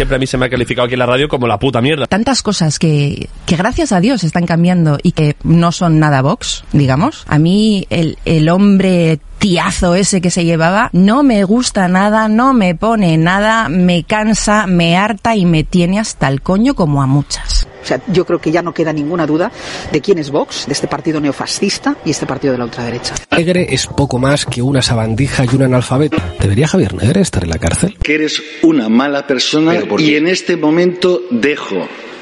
siempre a mí se me ha calificado aquí en la radio como la puta mierda. Tantas cosas que, que gracias a Dios están cambiando y que no son nada Vox, digamos. A mí el, el hombre tiazo ese que se llevaba no me gusta nada, no me pone nada, me cansa, me harta y me tiene hasta el coño como a muchas. O sea, yo creo que ya no queda ninguna duda de quién es Vox, de este partido neofascista y este partido de la ultraderecha. Negre es poco más que una sabandija y un analfabeto. ¿Debería Javier Negre estar en la cárcel? Que eres una mala persona y en este momento dejo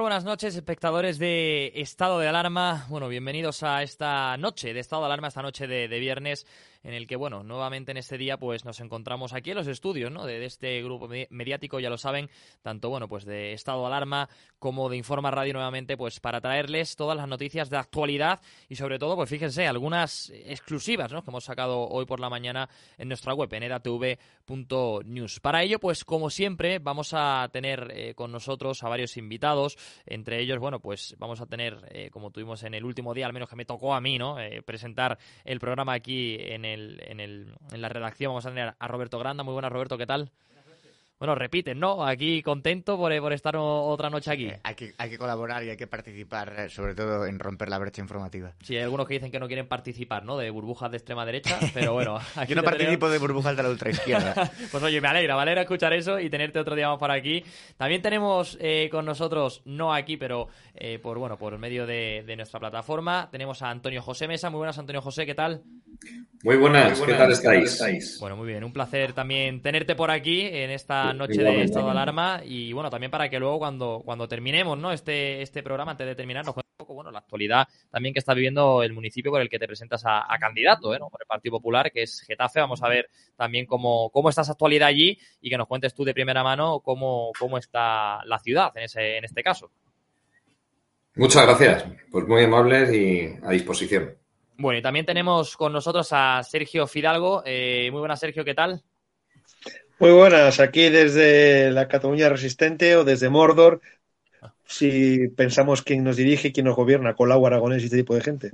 Buenas noches, espectadores de Estado de Alarma. Bueno, bienvenidos a esta noche de Estado de Alarma, esta noche de viernes en el que, bueno, nuevamente en este día pues nos encontramos aquí en los estudios, ¿no? De, este grupo mediático, ya lo saben, tanto, bueno, pues de Estado Alarma como de Informa Radio nuevamente, pues para traerles todas las noticias de actualidad y sobre todo, pues fíjense, algunas exclusivas, ¿no? Que hemos sacado hoy por la mañana en nuestra web, en edatv.news. Para ello, pues como siempre, vamos a tener eh, con nosotros a varios invitados, entre ellos, bueno, pues vamos a tener, eh, como tuvimos en el último día, al menos que me tocó a mí, ¿no? Eh, presentar el programa aquí en el, en, el, en la redacción, vamos a tener a Roberto Granda. Muy buenas, Roberto, ¿qué tal? Bueno, repiten, ¿no? Aquí contento por, por estar otra noche aquí. Eh, hay, que, hay que colaborar y hay que participar, eh, sobre todo en romper la brecha informativa. Sí, hay algunos que dicen que no quieren participar, ¿no? De burbujas de extrema derecha, pero bueno. Aquí Yo no participo tenemos... de burbujas de la ultraizquierda. pues oye, me alegra, me alegra escuchar eso y tenerte otro día más por aquí. También tenemos eh, con nosotros, no aquí, pero eh, por bueno por medio de, de, nuestra plataforma, tenemos a Antonio José Mesa. Muy buenas, Antonio José, ¿qué tal? Muy buenas, muy buenas ¿qué tal estáis? estáis? Bueno, muy bien, un placer también tenerte por aquí en esta noche de estado de alarma y bueno, también para que luego cuando, cuando terminemos ¿no? este, este programa, antes de terminar, nos cuente un poco bueno, la actualidad también que está viviendo el municipio por el que te presentas a, a candidato, ¿eh? ¿no? por el Partido Popular, que es Getafe. Vamos a ver también cómo, cómo está esa actualidad allí y que nos cuentes tú de primera mano cómo, cómo está la ciudad en, ese, en este caso. Muchas gracias, pues muy amables y a disposición. Bueno, y también tenemos con nosotros a Sergio Fidalgo. Eh, muy buenas, Sergio, ¿qué tal? Muy buenas, aquí desde la Cataluña Resistente o desde Mordor, si pensamos quién nos dirige, quién nos gobierna, Colau, Aragonés y este tipo de gente.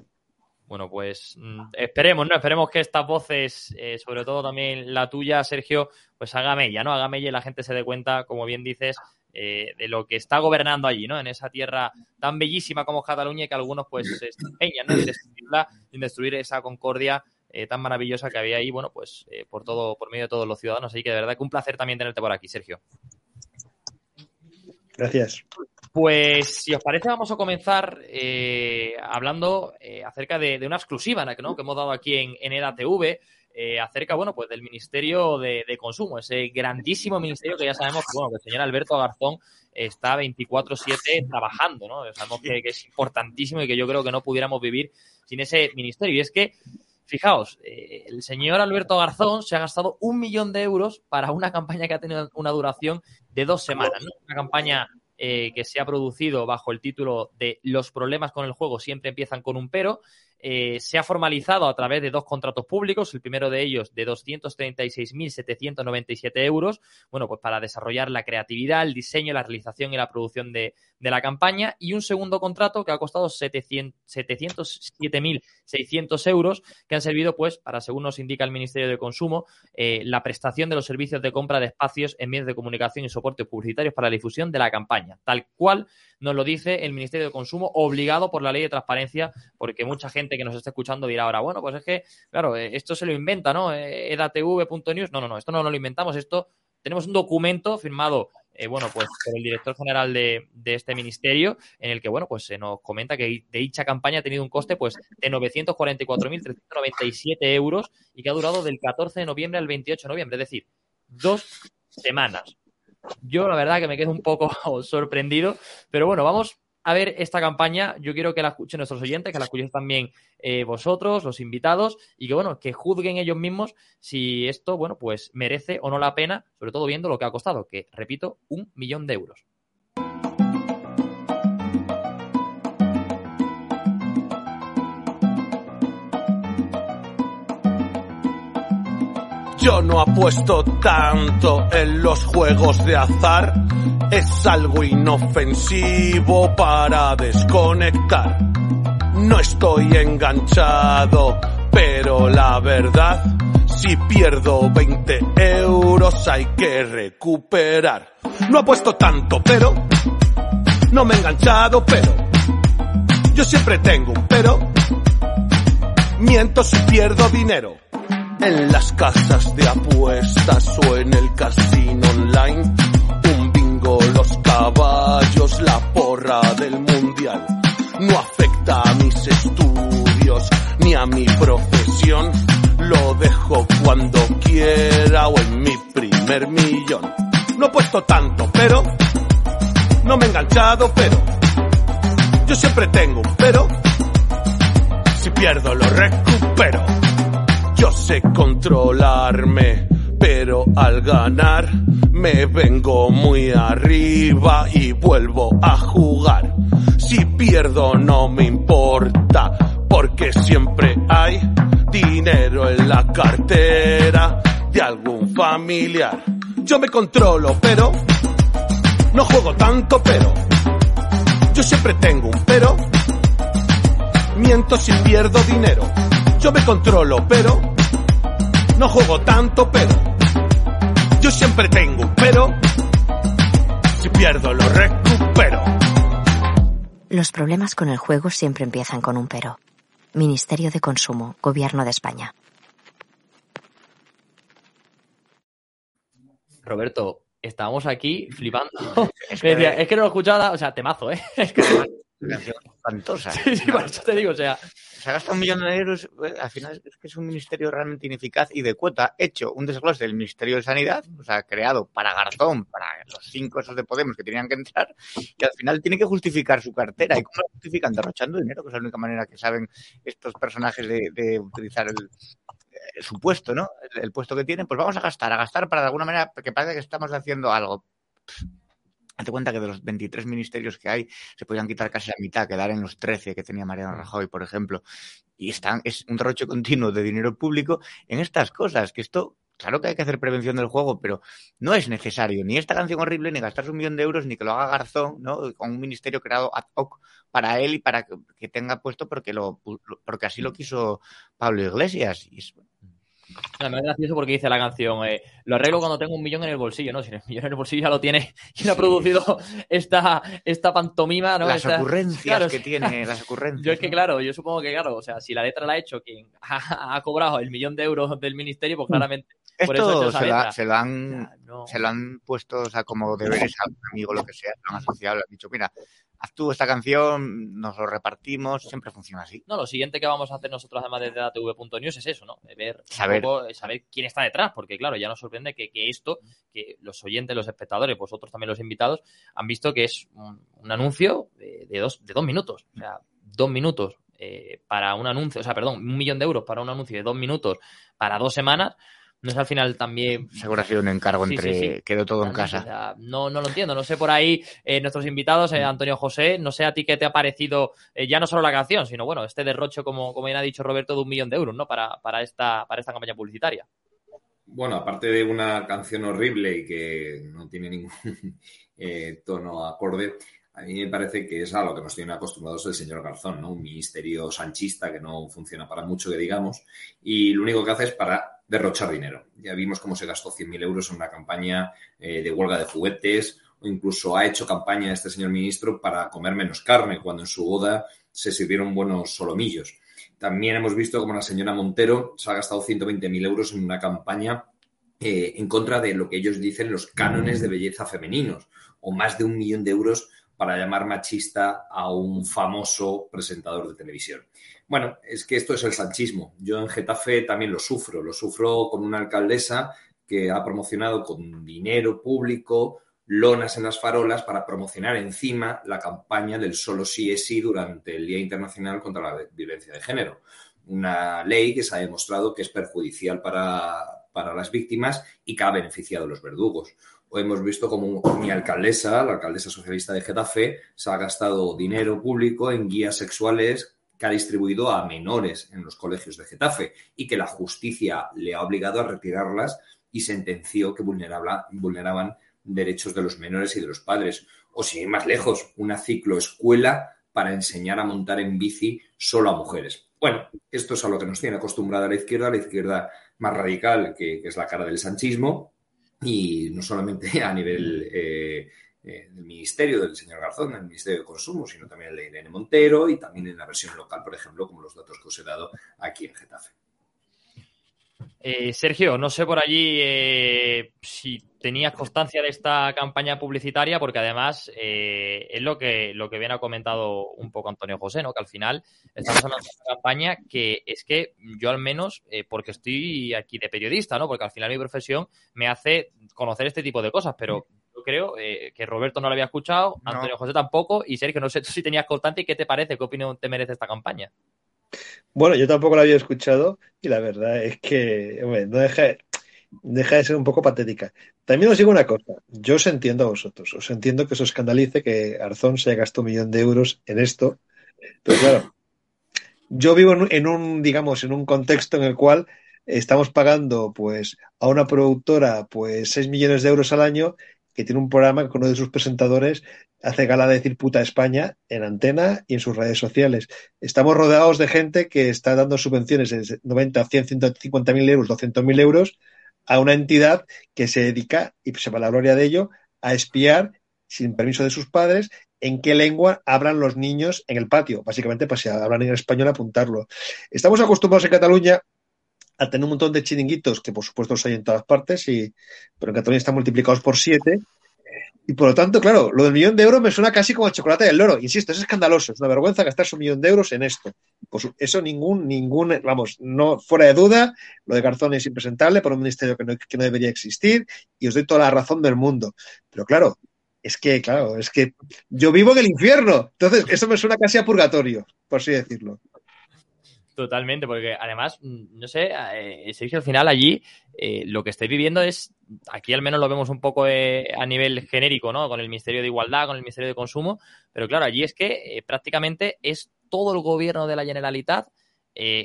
Bueno, pues mm, esperemos, ¿no? Esperemos que estas voces, eh, sobre todo también la tuya, Sergio, pues haga mella, ¿no? Haga mella y la gente se dé cuenta, como bien dices, eh, de lo que está gobernando allí, ¿no? En esa tierra tan bellísima como Cataluña y que algunos pues se empeñan ¿no? en destruirla, en destruir esa concordia eh, tan maravillosa que había ahí, bueno, pues por todo, por medio de todos los ciudadanos. Así que de verdad que un placer también tenerte por aquí, Sergio. Gracias. Pues si os parece vamos a comenzar eh, hablando eh, acerca de, una exclusiva ¿no? que hemos dado aquí en, en EDATV, eh, acerca bueno, pues del Ministerio de, Consumo, ese grandísimo ministerio que ya sabemos que, bueno, que el señor Alberto Garzón está 24/7 trabajando, ¿no? Sabemos que, es importantísimo y que yo creo que no pudiéramos vivir sin ese ministerio. Y es que, fijaos, el señor Alberto Garzón se ha gastado un millón de euros para una campaña que ha tenido una duración de dos semanas. Una campaña eh, que se ha producido bajo el título de Los problemas con el juego siempre empiezan con un pero, eh, se ha formalizado a través de dos contratos públicos, el primero de ellos de 236.797 euros, bueno, pues para desarrollar la creatividad, el diseño, la realización y la producción de, la campaña, y un segundo contrato que ha costado 707.600 euros, que han servido, pues, para, según nos indica el Ministerio de Consumo, eh, la prestación de los servicios de compra de espacios en medios de comunicación y soportes publicitarios para la difusión de la campaña, tal cual nos lo dice el Ministerio de Consumo, obligado por la ley de transparencia, porque mucha gente que nos está escuchando dirá ahora, bueno, pues es que, claro, eh, esto se lo inventa, ¿no? Eh, edatv.news. No, no, no, esto no, lo inventamos, esto tenemos un documento firmado eh, bueno, pues por el director general de, este ministerio, en el que, bueno, pues se nos comenta que de dicha campaña ha tenido un coste, pues, de 944.397 euros y que ha durado del 14 de noviembre al 28 de noviembre, es decir, dos semanas. Yo la verdad que me quedo un poco sorprendido, pero bueno, vamos a ver esta campaña. Yo quiero que la escuchen nuestros oyentes, que la escuchen también eh, vosotros, los invitados, y que bueno, que juzguen ellos mismos si esto, bueno, pues merece o no la pena, sobre todo viendo lo que ha costado, que repito, un millón de euros. Yo no apuesto tanto en los juegos de azar. Es algo inofensivo para desconectar. No estoy enganchado, pero la verdad, si pierdo 20 euros hay que recuperar. No apuesto tanto, pero no me he enganchado, pero yo siempre tengo un pero. Miento si pierdo dinero en las casas de apuestas o en el casino online. Un bingo, los caballos, la porra del mundial. No afecta a mis estudios ni a mi profesión. Lo dejo cuando quiera o en mi primer millón. No he puesto tanto, pero no me he enganchado, pero yo siempre tengo un pero. Si pierdo lo recupero. Yo sé controlarme, pero al ganar me vengo muy arriba y vuelvo a jugar. Si pierdo no me importa, porque siempre hay dinero en la cartera de algún familiar. Yo me controlo, pero no juego tanto, pero yo siempre tengo un pero. Miento si pierdo dinero yo me controlo, pero no juego tanto, pero yo siempre tengo, pero si pierdo lo recupero. Los problemas con el juego siempre empiezan con un pero. Ministerio de Consumo, Gobierno de España. Roberto, estábamos aquí flipando. es, que, es que no lo escuchaba, o sea, temazo, ¿eh? Es que espantosa. Sí, sí, por eso te digo, o sea, se ha gastado un millón de euros, eh, al final es que es un ministerio realmente ineficaz y de cuota hecho un desglose del Ministerio de Sanidad, o sea, creado para Garzón, para los cinco esos de Podemos que tenían que entrar, y al final tiene que justificar su cartera. ¿Y cómo lo justifican? Derrochando dinero, que es la única manera que saben estos personajes de, utilizar el, su puesto, ¿no? El, puesto que tienen, pues vamos a gastar, a gastar para de alguna manera que parece que estamos haciendo algo. Hazte cuenta que de los 23 ministerios que hay, se podían quitar casi la mitad, quedar en los 13 que tenía Mariano Rajoy, por ejemplo. Y están, es un derroche continuo de dinero público en estas cosas, que esto claro que hay que hacer prevención del juego, pero no es necesario ni esta canción horrible, ni gastarse un millón de euros, ni que lo haga Garzón, ¿no? Con un ministerio creado ad hoc para él y para que, tenga puesto porque lo porque así lo quiso Pablo Iglesias. Y no, me es gracioso porque dice la canción, eh, lo arreglo cuando tengo un millón en el bolsillo, ¿no? Si el millón en el bolsillo ya lo tiene y ha producido esta, esta pantomima, ¿no? Las ocurrencias que tiene, las ocurrencias. Yo es que, claro, yo supongo que, claro, o sea, si la letra la ha hecho quien ha, cobrado el millón de euros del ministerio, pues mm. claramente... Esto por eso se, han, se lo han puesto, o sea, como deberes a un amigo, lo que sea, lo han asociado, le han dicho, mira, haz tú esta canción, nos lo repartimos, siempre funciona así. No, lo siguiente que vamos a hacer nosotros además desde ATV.news es eso, ¿no? Ver, saber. saber quién está detrás, porque claro, ya nos sorprende que, esto, que los oyentes, los espectadores, vosotros también los invitados, han visto que es un, anuncio de, dos, de dos minutos, o sea, dos minutos eh, para un anuncio, o sea, perdón, un millón de euros para un anuncio de dos minutos para dos semanas, no es al final también. Seguro ha sido un encargo entre. Quedó todo en casa. no, no lo entiendo. No sé por ahí eh, nuestros invitados, eh, Antonio José, no sé a ti qué te ha parecido eh, ya no solo la canción, sino bueno, este derrocho, como, como bien ha dicho Roberto, de un millón de euros, ¿no? Para, para, esta, para esta campaña publicitaria. Bueno, aparte de una canción horrible y que no tiene ningún tono acorde, a mí me parece que es a lo que nos tiene acostumbrados el señor Garzón, ¿no? Un ministerio sanchista que no funciona para mucho, que digamos, y lo único que hace es para derrochar dinero. Ya vimos cómo se gastó 100.000 euros en una campaña eh, de huelga de juguetes, o incluso ha hecho campaña este señor ministro para comer menos carne, cuando en su boda se sirvieron buenos solomillos. También hemos visto cómo la señora Montero se ha gastado 120.000 euros en una campaña eh, en contra de lo que ellos dicen los cánones de belleza femeninos, o más de un millón de euros para llamar machista a un famoso presentador de televisión. Bueno, es que esto es el sanchismo. Yo en Getafe también lo sufro. Lo sufro con una alcaldesa que ha promocionado con dinero público lonas en las farolas para promocionar encima la campaña del solo sí es sí durante el Día Internacional contra la Violencia de Género. Una ley que se ha demostrado que es perjudicial para, para las víctimas y que ha beneficiado a los verdugos hemos visto como mi alcaldesa, la alcaldesa socialista de Getafe, se ha gastado dinero público en guías sexuales que ha distribuido a menores en los colegios de Getafe y que la justicia le ha obligado a retirarlas y sentenció que vulneraban derechos de los menores y de los padres. O si más lejos, una cicloescuela para enseñar a montar en bici solo a mujeres. Bueno, esto es a lo que nos tiene acostumbrada la izquierda, la izquierda más radical, que, es la cara del sanchismo, y no solamente a nivel eh, eh, del ministerio del señor Garzón, del Ministerio de Consumo, sino también el de Irene Montero y también en la versión local, por ejemplo, como los datos que os he dado aquí en Getafe. Eh, Sergio, no sé por allí eh, si tenías constancia de esta campaña publicitaria, porque además es lo que, lo que bien ha comentado un poco Antonio José, ¿no? Que al final estamos hablando de una campaña que es que yo al menos, porque estoy aquí de periodista, ¿no? Porque al final mi profesión me hace conocer este tipo de cosas, pero yo creo que Roberto no lo había escuchado, Antonio José tampoco, y Sergio, no sé si tenías constancia y qué te parece, qué opinión te merece esta campaña. Bueno, yo tampoco lo había escuchado y la verdad es que no deja, deja de ser un poco patética. También os digo una cosa, yo os entiendo a vosotros, os entiendo que os escandalice que Arzón se gastado un millón de euros en esto, pero claro, yo vivo en un, digamos, en un contexto en el cual estamos pagando pues a una productora pues 6 millones de euros al año que tiene un programa con uno de sus presentadores hace gala de decir puta España en antena y en sus redes sociales. Estamos rodeados de gente que está dando subvenciones de 90, 100, 150 mil euros, 200 mil euros a una entidad que se dedica, y se va la gloria de ello, a espiar sin permiso de sus padres en qué lengua hablan los niños en el patio. Básicamente, pues si hablan en español, apuntarlo. Estamos acostumbrados en Cataluña a tener un montón de chiringuitos, que por supuesto los hay en todas partes, y, pero en Cataluña están multiplicados por siete, y por lo tanto, claro, lo del millón de euros me suena casi como el chocolate del loro. Insisto, es escandaloso, es una vergüenza gastarse un millón de euros en esto. Pues eso ningún, ningún, vamos, no fuera de duda, lo de Garzón es impresentable por un ministerio que no, que no debería existir y os doy toda la razón del mundo. Pero claro, es que, claro, es que yo vivo en el infierno. Entonces, eso me suena casi a purgatorio, por así decirlo. Totalmente, porque además, mm, no sé, eh, Sergio, al final allí eh, lo que estáis viviendo es, aquí al menos lo vemos un poco eh, a nivel genérico, ¿no? Con el Ministerio de Igualdad, con el Ministerio de Consumo, pero claro, allí es que prácticamente es todo el gobierno de la Generalitat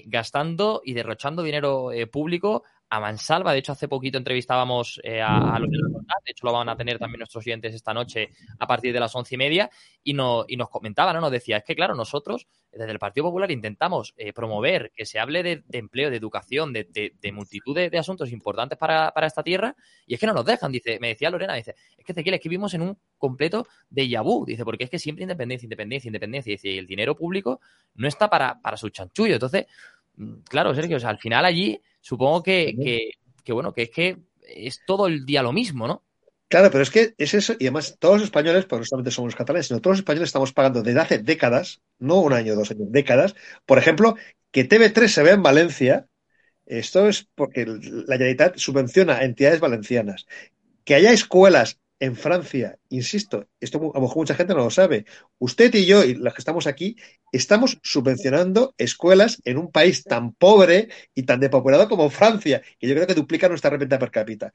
gastando y derrochando dinero público a Mansalva. De hecho, hace poquito entrevistábamos eh, a, los de la De hecho, lo van a tener también nuestros oyentes esta noche a partir de las once y media. Y, no, y nos comentaba, ¿no? Nos decía, es que claro, nosotros desde el Partido Popular intentamos eh, promover que se hable de, empleo, de educación, de, multitud de, asuntos importantes para, esta tierra. Y es que no nos dejan. Dice, me decía Lorena, dice, es que Ezequiel, es que vivimos en un completo de yabú. Dice, porque es que siempre independencia, independencia, independencia. Dice, y el dinero público no está para, para su chanchullo. Entonces, mm, claro, Sergio, o sea, al final allí Supongo que, que, bueno, que es que es todo el día lo mismo, ¿no? Claro, pero es que es eso, y además todos los españoles, pues no solamente somos los catalanes, sino todos los españoles estamos pagando desde hace décadas, no un año, dos años, décadas, por ejemplo, que TV3 se vea en Valencia, esto es porque la Generalitat subvenciona a entidades valencianas. Que haya escuelas en Francia, insisto, esto a lo mejor mucha gente no lo sabe, usted y yo y los que estamos aquí estamos subvencionando escuelas en un país tan pobre y tan depopulado como Francia, que yo creo que duplica nuestra renta per cápita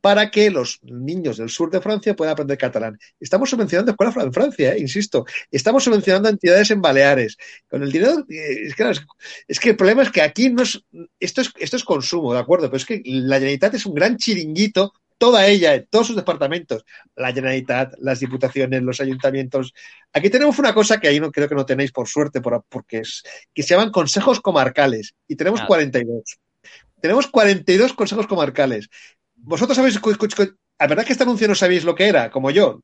para que los niños del sur de Francia puedan aprender catalán. Estamos subvencionando escuelas en Francia, eh, insisto. Estamos subvencionando entidades en Baleares. Con el dinero, eh, es que, es que el problema es que aquí no es, esto es, esto es consumo, ¿de acuerdo? Pero es que la Generalitat es un gran chiringuito toda ella, todos sus departamentos, la Generalitat, las diputaciones, los ayuntamientos. Aquí tenemos una cosa que ahí no creo que no tenéis por suerte, porque es que se llaman consejos comarcales y tenemos 42. Tenemos 42 consejos comarcales. Vosotros sabéis, la verdad que este anuncio no sabéis lo que era, como yo.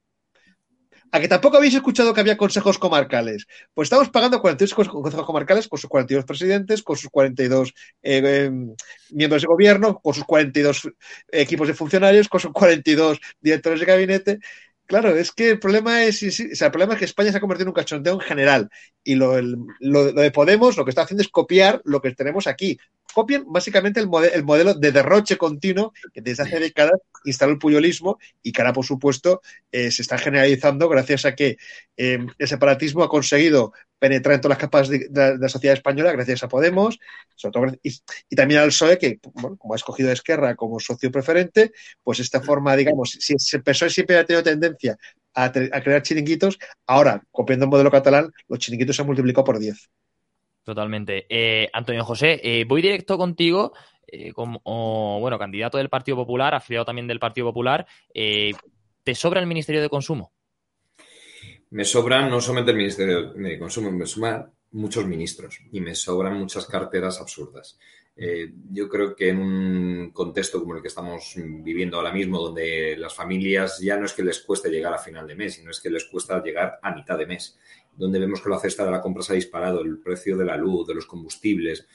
¿A que tampoco habéis escuchado que había consejos comarcales? Pues estamos pagando 42 consejos comarcales con sus 42 presidentes, con sus 42 eh, em, miembros de gobierno, con sus 42 equipos de funcionarios, con sus 42 directores de gabinete. Claro, es que el problema es, el problema es que España se ha convertido en un cachondeo en general. Y lo, lo, de Podemos lo que está haciendo es copiar lo que tenemos aquí copian básicamente el, el, modelo de derroche continuo que desde hace décadas instaló el puyolismo y que ahora, por supuesto, eh, se está generalizando gracias a que eh, el separatismo ha conseguido penetrar en todas las capas de, la sociedad española gracias a Podemos y, también al PSOE, que, bueno, como ha escogido a Esquerra como socio preferente, pues esta forma, digamos, si, el PSOE siempre ha tenido tendencia a, a crear chiringuitos, ahora, copiando el modelo catalán, los chiringuitos se han multiplicado por 10. Totalmente. Eh, Antonio José, eh, voy directo contigo eh, como, bueno, candidato del Partido Popular, afiliado también del Partido Popular. ¿Te sobra el Ministerio de Consumo? Me sobran no solamente el Ministerio de Consumo, me suman muchos ministros y me sobran muchas carteras absurdas. yo creo que en un contexto como el que estamos viviendo ahora mismo, donde las familias ya no es que les cueste llegar a final de mes, sino es que les cuesta llegar a mitad de mes donde vemos que la cesta de la compra se ha disparado, el precio de la luz, de los combustibles.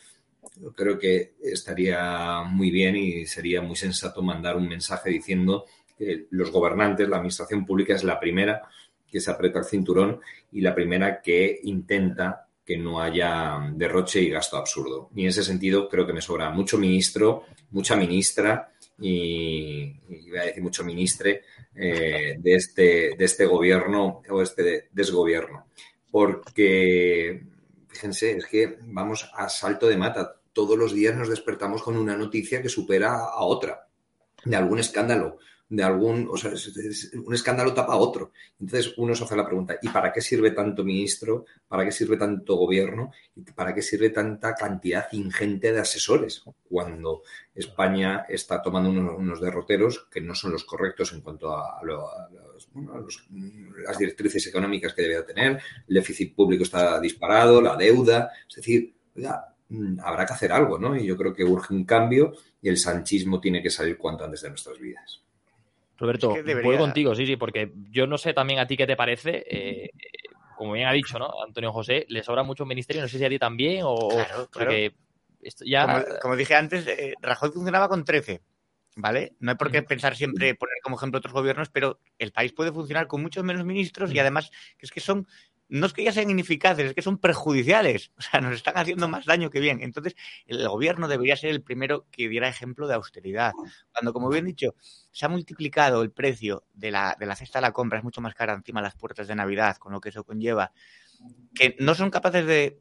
creo que estaría muy bien y sería muy sensato mandar un mensaje diciendo que los gobernantes, la administración pública es la primera que se aprieta el cinturón y la primera que intenta que no haya derroche y gasto absurdo. Y en ese sentido creo que me sobra mucho ministro, mucha ministra y, voy a decir mucho ministre eh, de, este, de este gobierno o este desgobierno. Porque, fíjense, es que vamos a salto de mata. Todos los días nos despertamos con una noticia que supera a otra, de algún escándalo, de algún, o sea, un escándalo tapa a otro. Entonces uno se hace la pregunta, ¿y para qué sirve tanto ministro? ¿Para qué sirve tanto gobierno? ¿Y para qué sirve tanta cantidad ingente de asesores? Cuando España está tomando unos, derroteros que no son los correctos en cuanto a, las directrices económicas que debe tener, el déficit público está disparado, la deuda, es decir, mm, habrá que hacer algo, ¿no? Y yo creo que urge un cambio y el sanchismo tiene que salir cuanto antes de nuestras vidas. Roberto, voy contigo, sí, sí, porque yo no sé también a ti qué te parece. Eh, como bien ha dicho, ¿no? Antonio José, le sobra mucho ministerio, no sé si a ti también o. Claro, Esto ya... Como, dije antes, eh, Rajoy funcionaba con 13. ¿Vale? No hay por qué pensar siempre, poner como ejemplo otros gobiernos, pero el país puede funcionar con muchos menos ministros y además es que son no es que ya sean ineficaces, es que son perjudiciales. O sea, nos están haciendo más daño que bien. Entonces, el gobierno debería ser el primero que diera ejemplo de austeridad. Cuando, como bien dicho, se ha multiplicado el precio de la, de la cesta de la compra, es mucho más cara encima las puertas de Navidad, con lo que eso conlleva, que no son capaces de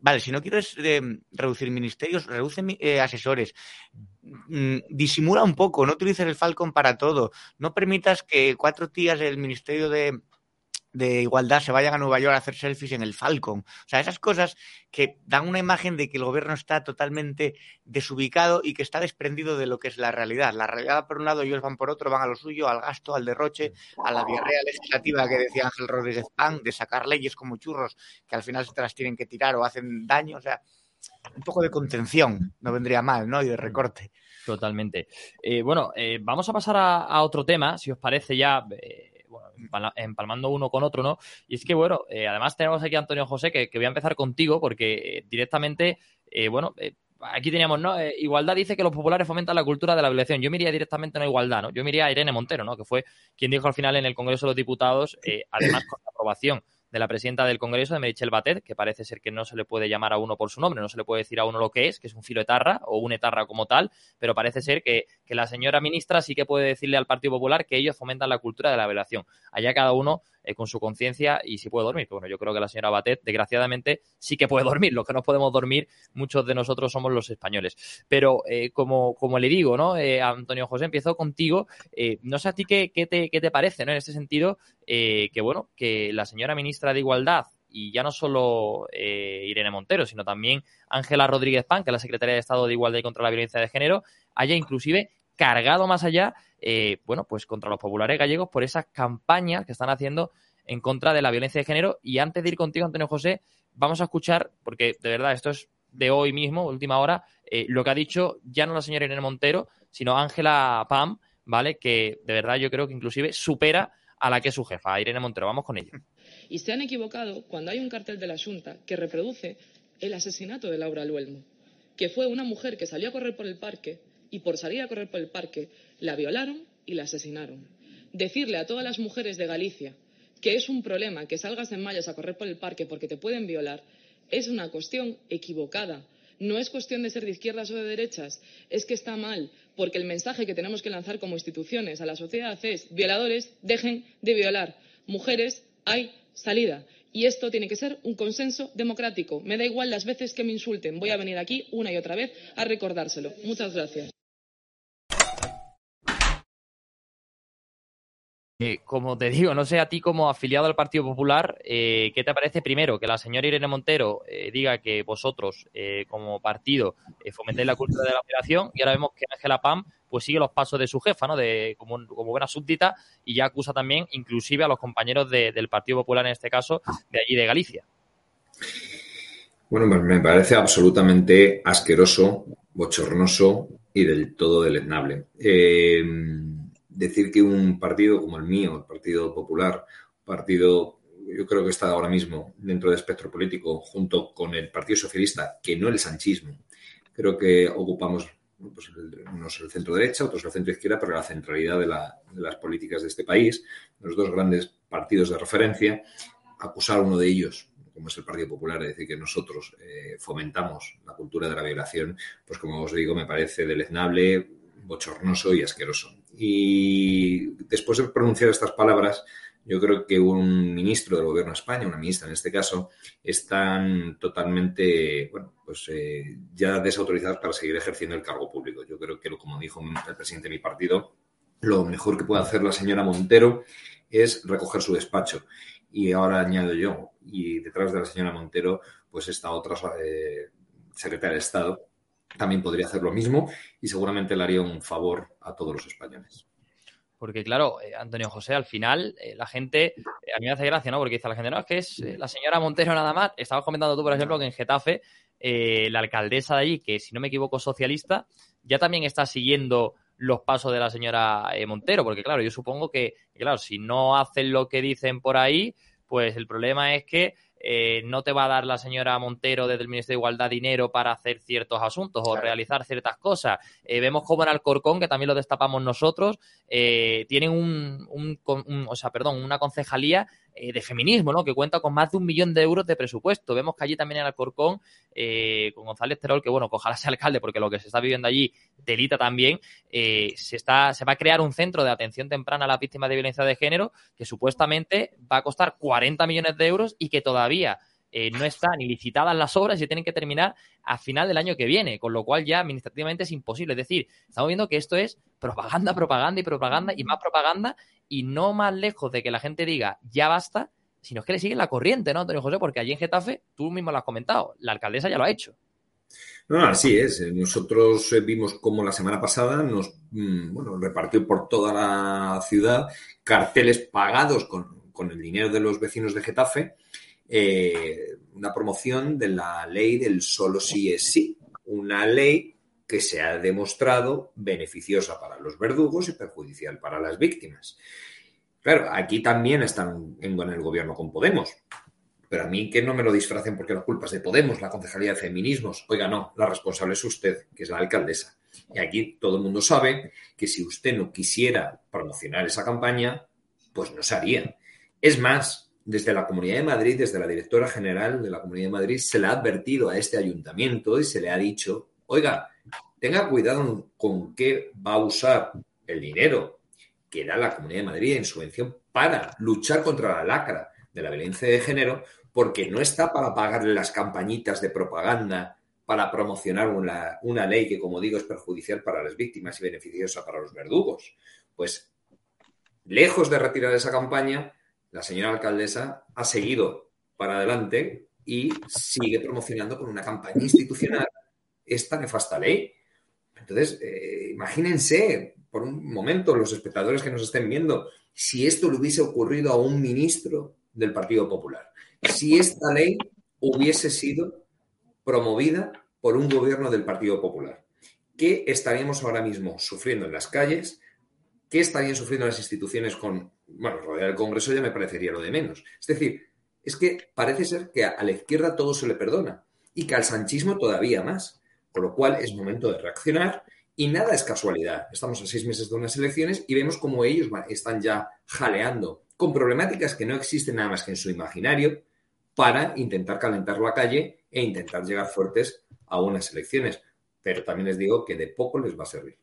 vale, si no quieres eh, reducir ministerios, reduce eh, asesores. Mm, disimula un poco, no utilices el Falcon para todo. No permitas que cuatro tías del Ministerio de, de igualdad se vayan a Nueva York a hacer selfies en el Falcon. O sea, esas cosas que dan una imagen de que el gobierno está totalmente desubicado y que está desprendido de lo que es la realidad. La realidad por un lado, ellos van por otro, van a lo suyo, al gasto, al derroche, a la diarrea legislativa que decía Ángel Rodríguez Pan, de sacar leyes como churros que al final se las tienen que tirar o hacen daño. O sea, un poco de contención no vendría mal, ¿no? Y de recorte. Totalmente. Eh, bueno, eh, vamos a pasar a, otro tema, si os parece ya. Eh, empalmando uno con otro, ¿no? Y es que, bueno, además tenemos aquí a Antonio José, que, voy a empezar contigo, porque directamente, bueno, aquí teníamos, ¿no? igualdad dice que los populares fomentan la cultura de la violación. Yo miraría directamente a igualdad, ¿no? Yo miraría a Irene Montero, ¿no? Que fue quien dijo al final en el Congreso de los Diputados, además con la aprobación de la presidenta del Congreso, de Merichel Batet, que parece ser que no se le puede llamar a uno por su nombre, no se le puede decir a uno lo que es, que es un filo etarra o un etarra como tal, pero parece ser que, que la señora ministra sí que puede decirle al Partido Popular que ellos fomentan la cultura de la violación. Allá cada uno eh, con su conciencia y si puede dormir. Bueno, yo creo que la señora Batet, desgraciadamente, sí que puede dormir. Los que no podemos dormir, muchos de nosotros somos los españoles. Pero eh, como, como le digo, ¿no? Eh, Antonio José, empiezo contigo. no sé a ti qué, qué, te, qué te parece, ¿no? En este sentido, que bueno, que la señora ministra de Igualdad y ya no solo Irene Montero, sino también Ángela Rodríguez Pan, que es la secretaria de Estado de Igualdad y contra la Violencia de Género, haya inclusive cargado más allá eh, bueno, pues contra los populares gallegos por esas campañas que están haciendo en contra de la violencia de género. Y antes de ir contigo, Antonio José, vamos a escuchar, porque de verdad esto es de hoy mismo, última hora, eh, lo que ha dicho ya no la señora Irene Montero, sino Ángela Pam, ¿vale? Que de verdad yo creo que inclusive supera a la que es su jefa, Irene Montero. Vamos con ello. Y se han equivocado cuando hay un cartel de la Junta que reproduce el asesinato de Laura Luelmo, que fue una mujer que salió a correr por el parque y por salir a correr por el parque la violaron y la asesinaron. Decirle a todas las mujeres de Galicia que es un problema que salgas en mallas a correr por el parque porque te pueden violar es una cuestión equivocada. No es cuestión de ser de izquierdas o de derechas, es que está mal, porque el mensaje que tenemos que lanzar como instituciones a la sociedad es violadores, dejen de violar. Mujeres, hay salida. Y esto tiene que ser un consenso democrático. Me da igual las veces que me insulten. Voy a venir aquí una y otra vez a recordárselo. Muchas gracias. Eh, como te digo, no sé a ti como afiliado al Partido Popular, eh, ¿qué te parece primero que la señora Irene Montero eh, diga que vosotros como partido fomentéis la cultura de la operación y ahora vemos que Ángela Pam pues sigue los pasos de su jefa, ¿no? De, como, buena súbdita y ya acusa también inclusive a los compañeros del Partido Popular en este caso de allí de Galicia. Bueno, pues me parece absolutamente asqueroso, bochornoso y del todo deleznable. Eh, decir que un partido como el mío, el Partido Popular, partido yo creo que está ahora mismo dentro del espectro político junto con el Partido Socialista, que no el sanchismo, creo que ocupamos pues unos el centro derecha, otros el centro izquierda, pero la centralidad de, las políticas de este país, los dos grandes partidos de referencia, acusar a uno de ellos, como es el Partido Popular, de decir que nosotros eh, fomentamos la cultura de la violación, pues como os digo, me parece deleznable, bochornoso y asqueroso. Y después de pronunciar estas palabras, yo creo que un ministro del gobierno de España, una ministra en este caso, están totalmente, bueno, pues eh, ya desautorizados para seguir ejerciendo el cargo público. Yo creo que, como dijo el presidente de mi partido, lo mejor que puede hacer la señora Montero es recoger su despacho. Y ahora añado yo, y detrás de la señora Montero, pues está otra eh, secretaria de Estado, también podría hacer lo mismo y seguramente le haría un favor a todos los españoles. Porque, claro, eh, Antonio José, al final, eh, la gente, eh, a mí me hace gracia, ¿no? Porque dice la gente, no, es que es la señora Montero nada más. Estabas comentando tú, por ejemplo, que en Getafe, la alcaldesa de allí, que si no me equivoco, socialista, ya también está siguiendo los pasos de la señora Montero. Porque, claro, yo supongo que, claro, si no hacen lo que dicen por ahí, pues el problema es que eh, no te va a dar la señora Montero desde el Ministerio de Igualdad dinero para hacer ciertos asuntos o realizar ciertas cosas. Eh, vemos como en Alcorcón, que también lo destapamos nosotros, eh, tienen un, un, o sea, perdón, una concejalía eh, de feminismo, ¿no? Que cuenta con más de un millón de euros de presupuesto. Vemos que allí también en Alcorcón, eh, con González Terol, que bueno, ojalá sea alcalde, porque lo que se está viviendo allí delita también, eh, se, está, se va a crear un centro de atención temprana a las víctimas de violencia de género que supuestamente va a costar 40 millones de euros y que todavía no están licitadas las obras y se tienen que terminar a final del año que viene, con lo cual ya administrativamente es imposible. Es decir, estamos viendo que esto es propaganda, propaganda y propaganda y más propaganda y no más lejos de que la gente diga ya basta, sino que le siguen la corriente, ¿no, Antonio José? Porque allí en Getafe, tú mismo lo has comentado, la alcaldesa ya lo ha hecho. No, así es. Nosotros eh, vimos cómo la semana pasada nos mm, bueno, repartió por toda la ciudad carteles pagados con, con el dinero de los vecinos de Getafe, eh, una promoción de la ley del solo sí es sí, una ley que se ha demostrado beneficiosa para los verdugos y perjudicial para las víctimas. Claro, aquí también están en, el gobierno con Podemos. Pero a mí que no me lo disfracen porque la culpa es de Podemos, la Concejalía de Feminismos. Oiga, no, la responsable es usted, que es la alcaldesa. Y aquí todo el mundo sabe que si usted no quisiera promocionar esa campaña, pues no se haría. Es más, desde la Comunidad de Madrid, desde la directora general de la Comunidad de Madrid, se le ha advertido a este ayuntamiento y se le ha dicho, oiga, tenga cuidado con qué va a usar el dinero que da la Comunidad de Madrid en subvención para luchar contra la lacra de la violencia de género, porque no está para pagarle las campañitas de propaganda para promocionar una, una ley que, como digo, es perjudicial para las víctimas y beneficiosa para los verdugos. Pues, lejos de retirar esa campaña, la señora alcaldesa ha seguido para adelante y sigue promocionando con una campaña institucional esta nefasta ley. Entonces, eh, imagínense por un momento los espectadores que nos estén viendo, si esto le hubiese ocurrido a un ministro del Partido Popular, si esta ley hubiese sido promovida por un gobierno del Partido Popular, ¿qué estaríamos ahora mismo sufriendo en las calles? ¿Qué estarían sufriendo las instituciones con, bueno, rodear el Congreso ya me parecería lo de menos. Es decir, es que parece ser que a la izquierda todo se le perdona y que al sanchismo todavía más. Con lo cual es momento de reaccionar y nada es casualidad. Estamos a seis meses de unas elecciones y vemos como ellos están ya jaleando con problemáticas que no existen nada más que en su imaginario para intentar calentar la calle e intentar llegar fuertes a unas elecciones. Pero también les digo que de poco les va a servir.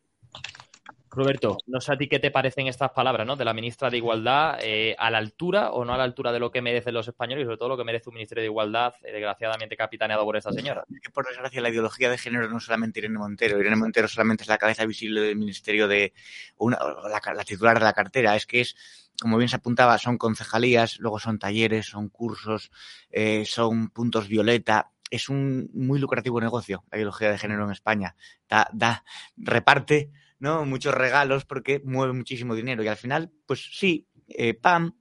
Roberto, no sé a ti qué te parecen estas palabras ¿no? de la ministra de Igualdad, eh, a la altura o no a la altura de lo que merecen los españoles y sobre todo lo que merece un Ministerio de Igualdad, eh, desgraciadamente capitaneado por esta señora. que por desgracia la ideología de género no solamente Irene Montero, Irene Montero solamente es la cabeza visible del Ministerio de una, la, titular de la cartera, es que es como bien se apuntaba, son concejalías, luego son talleres, son cursos, eh, son puntos violeta, es un muy lucrativo negocio la ideología de género en España. Da, da, reparte ¿no? Muchos regalos porque mueve muchísimo dinero. Y al final, pues sí, eh, Pam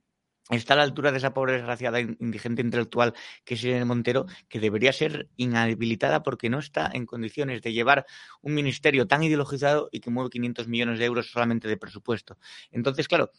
está a la altura de esa pobre desgraciada indigente intelectual que es Irene Montero, que debería ser inhabilitada porque no está en condiciones de llevar un ministerio tan ideologizado y que mueve 500 millones de euros solamente de presupuesto. Entonces, claro,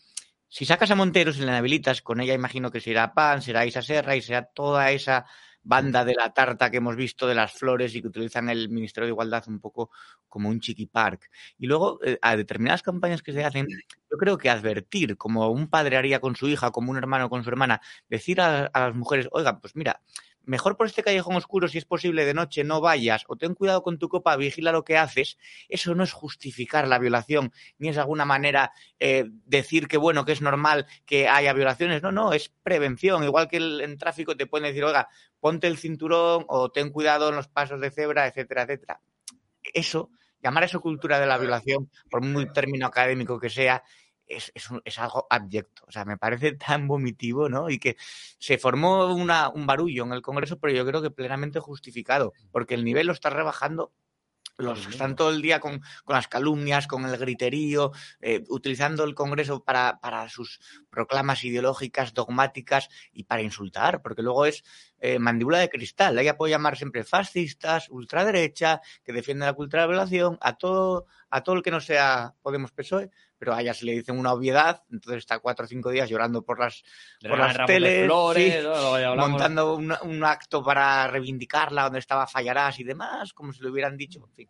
si sacas a Montero, y la inhabilitas, con ella imagino que será Pam, será Isa Serra y será toda esa banda de la tarta que hemos visto de las flores y que utilizan el Ministerio de Igualdad un poco como un chiqui park. Y luego, eh, a determinadas campañas que se hacen, yo creo que advertir, como un padre haría con su hija, como un hermano con su hermana, decir a, a las mujeres, oiga, pues mira, mejor por este callejón oscuro, si es posible de noche, no vayas, o ten cuidado con tu copa, vigila lo que haces, eso no es justificar la violación, ni es de alguna manera eh, decir que bueno, que es normal que haya violaciones, no, no, es prevención, igual que en tráfico te pueden decir, oiga, ponte el cinturón o ten cuidado en los pasos de cebra, etcétera, etcétera. Eso, llamar a eso cultura de la violación, por muy término académico que sea, es, es, es, algo abyecto. O sea, me parece tan vomitivo, ¿no? Y que se formó una, un barullo en el Congreso, pero yo creo que plenamente justificado, porque el nivel lo está rebajando los están todo el día con, con las calumnias, con el griterío, eh, utilizando el Congreso para, para, sus proclamas ideológicas, dogmáticas y para insultar, porque luego es eh, mandíbula de cristal. Ella puede llamar siempre fascistas, ultraderecha, que defienden la cultura de la violación, a todo, a todo el que no sea Podemos PSOE, pero a ella se le dicen una obviedad, entonces está cuatro o cinco días llorando por las, por las teles, montando un, un, acto para reivindicarla donde estaba Fallarás y demás, como si lo hubieran dicho, en fin.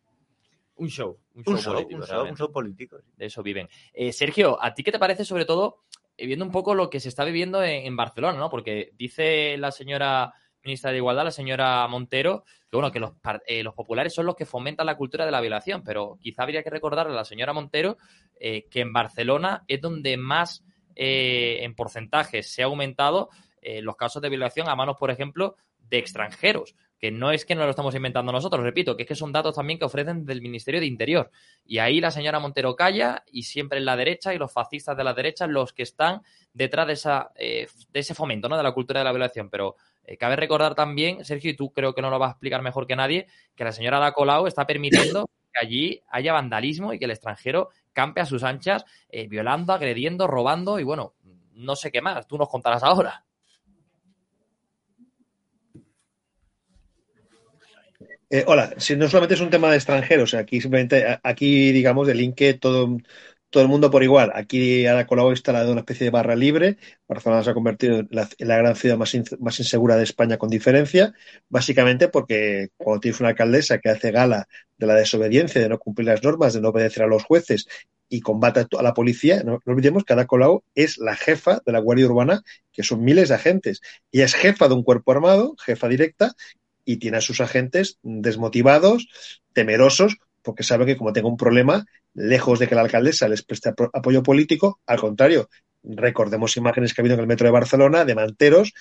Un show, un show, un show político. Un show, un show político sí. De eso viven. Eh, Sergio, ¿a ti qué te parece sobre todo eh, viendo un poco lo que se está viviendo en, en Barcelona, ¿no? Porque dice la señora ministra de Igualdad, la señora Montero, que bueno, que los, eh, los, populares son los que fomentan la cultura de la violación, pero quizá habría que recordarle a la señora Montero eh, que en Barcelona es donde más eh, en porcentajes se ha aumentado los casos de violación a manos, por ejemplo, de extranjeros que no es que no lo estamos inventando nosotros, repito, que es que son datos también que ofrecen del Ministerio de Interior. Y ahí la señora Montero calla y siempre en la derecha y los fascistas de la derecha los que están detrás de, esa, eh, de ese fomento, ¿no? De la cultura de la violación. Pero eh, cabe recordar también, Sergio, y tú creo que no lo vas a explicar mejor que nadie, que la señora Ada Colau está permitiendo que allí haya vandalismo y que el extranjero campe a sus anchas, eh, violando, agrediendo, robando y bueno, no sé qué más. Tú nos contarás ahora. Eh, hola, si no solamente es un tema de extranjeros, aquí simplemente, aquí digamos, del link que todo, todo el mundo por igual. Aquí Ada Colau está instalado una especie de barra libre. Barcelona se ha convertido en la, gran ciudad más, más, insegura de España con diferencia, básicamente porque cuando tienes una alcaldesa que hace gala de la desobediencia, de no cumplir las normas, de no obedecer a los jueces y combate a la policía, no, no olvidemos que Ada Colau es la jefa de la Guardia Urbana, que son miles de agentes. Y es jefa de un cuerpo armado, jefa directa, y tiene a sus agentes desmotivados, temerosos, porque sabe que como tenga un problema, lejos de que la alcaldesa les preste apoyo político, al contrario, recordemos imágenes que ha habido en el metro de Barcelona de manteros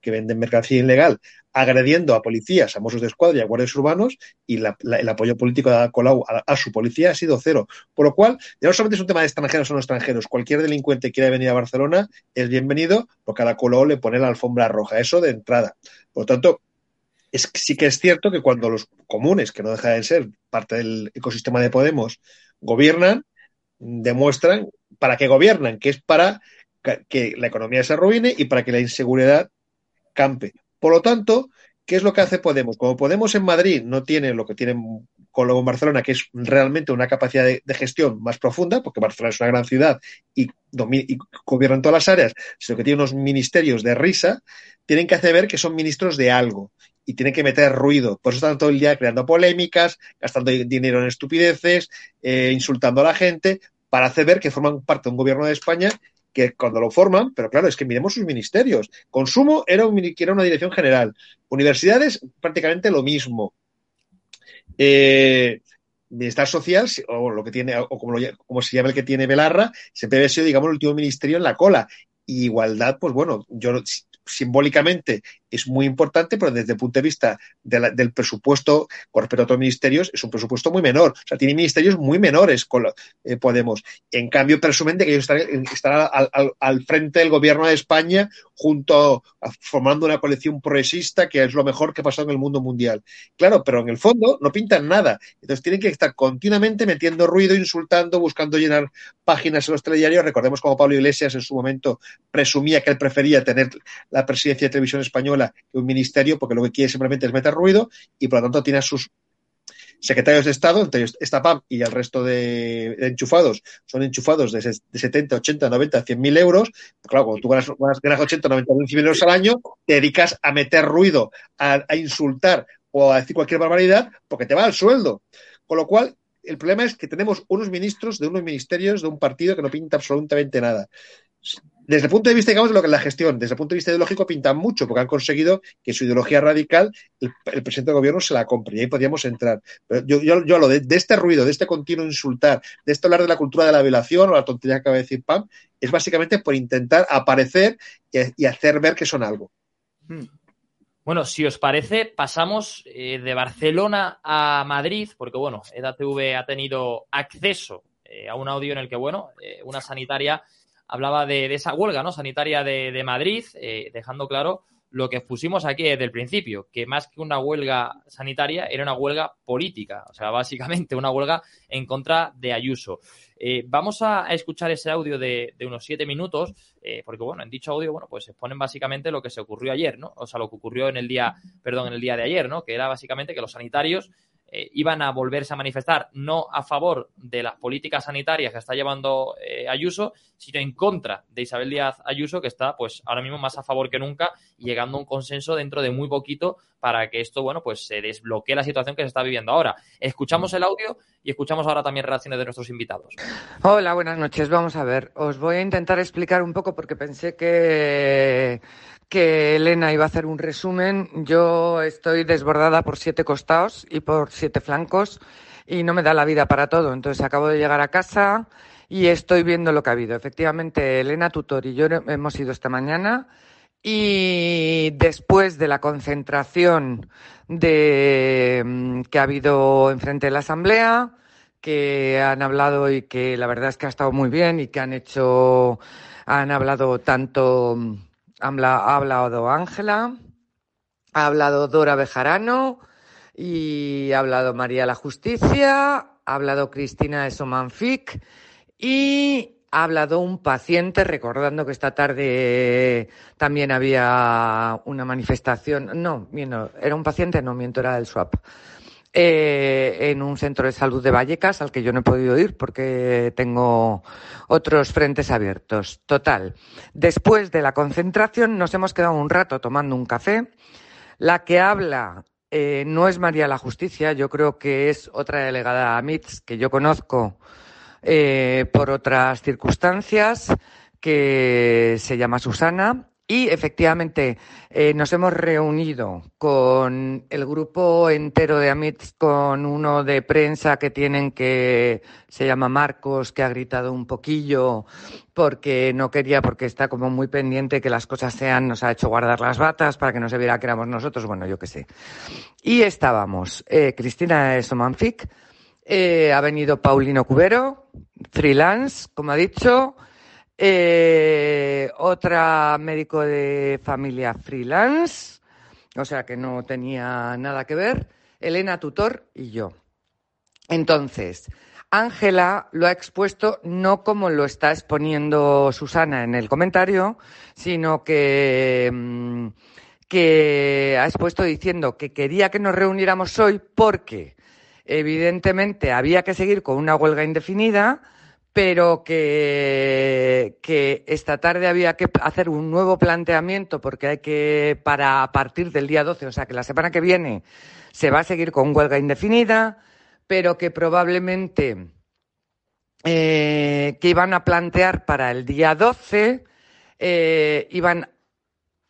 que venden mercancía ilegal, agrediendo a policías, a mozos de escuadra y a guardias urbanos, y el apoyo político de Colau a, su policía ha sido cero. Por lo cual, ya no solamente es un tema de extranjeros o no extranjeros, cualquier delincuente que quiera venir a Barcelona es bienvenido, porque a la Colau le pone la alfombra roja, eso de entrada. Por lo tanto, sí que es cierto que cuando los comunes, que no deja de ser parte del ecosistema de Podemos, gobiernan, demuestran para qué gobiernan, que es para que la economía se arruine y para que la inseguridad campe. Por lo tanto, ¿qué es lo que hace Podemos? Como Podemos en Madrid no tiene lo que tiene Colombia en Barcelona, que es realmente una capacidad de, gestión más profunda, porque Barcelona es una gran ciudad y, y gobiernan todas las áreas, sino que tiene unos ministerios de risa, tienen que hacer ver que son ministros de algo y tienen que meter ruido. Por eso están todo el día creando polémicas, gastando dinero en estupideces, eh, insultando a la gente, para hacer ver que forman parte de un gobierno de España que cuando lo forman, pero claro, es que miremos sus ministerios. Consumo era, un, era una dirección general. Universidades, prácticamente lo mismo. Eh, Bienestar Social, o lo que tiene, o como, como se llama el que tiene Belarra, siempre había sido, digamos, el último ministerio en la cola. igualdad, pues bueno, yo simbólicamente es muy importante, pero desde el punto de vista del presupuesto con respecto a otros ministerios es un presupuesto muy menor. O sea, tiene ministerios muy menores eh, Podemos. En cambio, presumen que ellos estarán, al, frente del gobierno de España junto a, formando una coalición progresista que es lo mejor que ha pasado en el mundo mundial. Claro, pero en el fondo no pintan nada. Entonces tienen que estar continuamente metiendo ruido, insultando, buscando llenar páginas en los telediarios. Recordemos como Pablo Iglesias en su momento presumía que él prefería tener la presidencia de televisión española que un ministerio, porque lo que quiere simplemente es meter ruido y por lo tanto tiene sus secretarios de Estado, entre ellos esta PAM y el resto de, enchufados, son enchufados de, 70, 80, 90, 100 mil euros. Claro, cuando tú ganas, ganas 80, 90 mil euros al año, te dedicas a meter ruido, a, a insultar o a decir cualquier barbaridad porque te va al sueldo. Con lo cual, el problema es que tenemos unos ministros de unos ministerios de un partido que no pinta absolutamente nada desde el punto de vista, digamos, de lo que es la gestión, desde el punto de vista ideológico pintan mucho, porque han conseguido que su ideología radical, el, presidente del gobierno se la compre, y ahí podríamos entrar. Yo, yo, yo hablo de, este ruido, de este continuo insultar, de esto hablar de la cultura de la violación o la tontería que acaba de decir Pam, es básicamente por intentar aparecer y, hacer ver que son algo. Hmm. Bueno, si os parece, pasamos eh, de Barcelona a Madrid, porque bueno, EDATV ha tenido acceso eh, a un audio en el que, bueno, eh, una sanitaria hablaba de, esa huelga ¿no? sanitaria de, Madrid, eh, dejando claro lo que pusimos aquí desde el principio, que más que una huelga sanitaria era una huelga política, o sea, básicamente una huelga en contra de Ayuso. Eh, vamos a, escuchar ese audio de, unos siete minutos, eh, porque bueno, en dicho audio, bueno, pues exponen básicamente lo que se ocurrió ayer, ¿no? O sea, lo que ocurrió en el día, perdón, en el día de ayer, ¿no? Que era básicamente que los sanitarios eh, iban a volverse a manifestar no a favor de las políticas sanitarias que está llevando eh, Ayuso, sino en contra de Isabel Díaz Ayuso, que está pues ahora mismo más a favor que nunca llegando a un consenso dentro de muy poquito para que esto, bueno, pues se desbloquee la situación que se está viviendo ahora. Escuchamos el audio y escuchamos ahora también reacciones de nuestros invitados. Hola, buenas noches. Vamos a ver, os voy a intentar explicar un poco porque pensé que que Elena iba a hacer un resumen. Yo estoy desbordada por siete costados y por siete flancos y no me da la vida para todo. Entonces acabo de llegar a casa y estoy viendo lo que ha habido. Efectivamente, Elena Tutor y yo hemos ido esta mañana Y después de la concentración de, mm, que ha habido enfrente de la Asamblea, que han hablado y que la verdad es que ha estado muy bien y que han hecho, han hablado tanto, mm, ha hablado Ángela, ha hablado Dora Bejarano y ha hablado María la Justicia, ha hablado Cristina de Somanfic y ha hablado un paciente, recordando que esta tarde también había una manifestación, no, era un paciente, no, miento, era del SWAP, eh, en un centro de salud de Vallecas, al que yo no he podido ir porque tengo otros frentes abiertos. Total, después de la concentración nos hemos quedado un rato tomando un café. La que habla eh, no es María la Justicia, yo creo que es otra delegada MITS que yo conozco eh, por otras circunstancias, que se llama Susana. Y efectivamente eh, nos hemos reunido con el grupo entero de AMITS, con uno de prensa que tienen que se llama Marcos, que ha gritado un poquillo porque no quería, porque está como muy pendiente que las cosas sean, nos ha hecho guardar las batas para que no se viera que éramos nosotros, bueno, yo qué sé. Y estábamos eh, Cristina Somanfic, eh, ha venido Paulino Cubero, freelance, como ha dicho. Eh, otra médico de familia freelance, o sea que no tenía nada que ver. Elena Tutor y yo. Entonces, Ángela lo ha expuesto no como lo está exponiendo Susana en el comentario, sino que, mm, que ha expuesto diciendo que quería que nos reuniéramos hoy porque Evidentemente había que seguir con una huelga indefinida, pero que, que, esta tarde había que hacer un nuevo planteamiento porque hay que, para a partir del día 12, o sea que la semana que viene se va a seguir con huelga indefinida, pero que probablemente eh, que iban a plantear para el día 12 eh, iban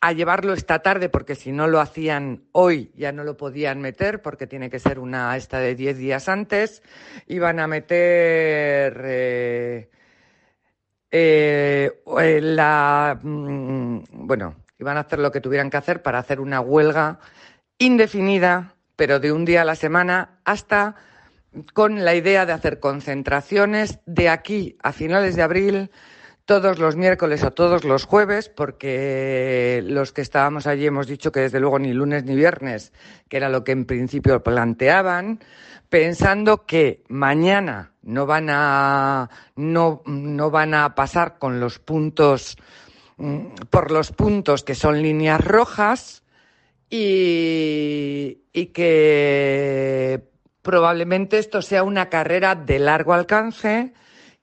a llevarlo esta tarde porque si no lo hacían hoy ya no lo podían meter porque tiene que ser una esta de 10 días antes. Iban a meter eh, eh, la mm, bueno, iban a hacer lo que tuvieran que hacer para hacer una huelga indefinida, pero de un día a la semana hasta con la idea de hacer concentraciones de aquí a finales de abril todos los miércoles o todos los jueves, porque los que estábamos allí hemos dicho que desde luego ni lunes ni viernes, que era lo que en principio planteaban, pensando que mañana no van a, no, no van a pasar con los puntos, mm, por los puntos que son líneas rojas y, y que probablemente esto sea una carrera de largo alcance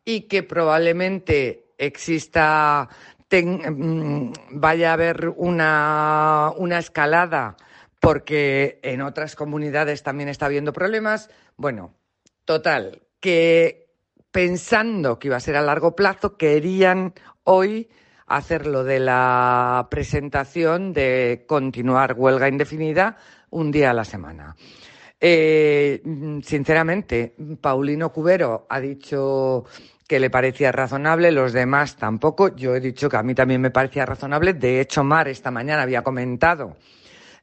y que probablemente exista, mm, vaya a haber una, una escalada porque en otras comunidades también está habiendo problemas. Bueno, total, que pensando que iba a ser a largo plazo, querían hoy hacer lo de la presentación de continuar huelga indefinida un día a la semana. Eh, sinceramente, Paulino Cubero ha dicho que le parecía razonable, los demás tampoco. Yo he dicho que a mí también me parecía razonable. De hecho, Mar esta mañana había comentado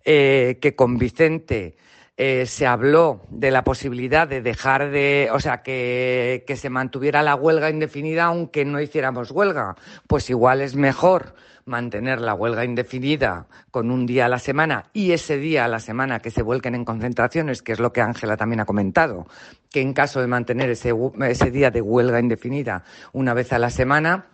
eh, que con Vicente eh, se habló de la posibilidad de dejar de, o sea, que, que se mantuviera la huelga indefinida aunque no hiciéramos huelga. Pues igual es mejor mantener la huelga indefinida con un día a la semana y ese día a la semana que se vuelquen en concentraciones, que es lo que Ángela también ha comentado, que en caso de mantener ese, ese día de huelga indefinida una vez a la semana,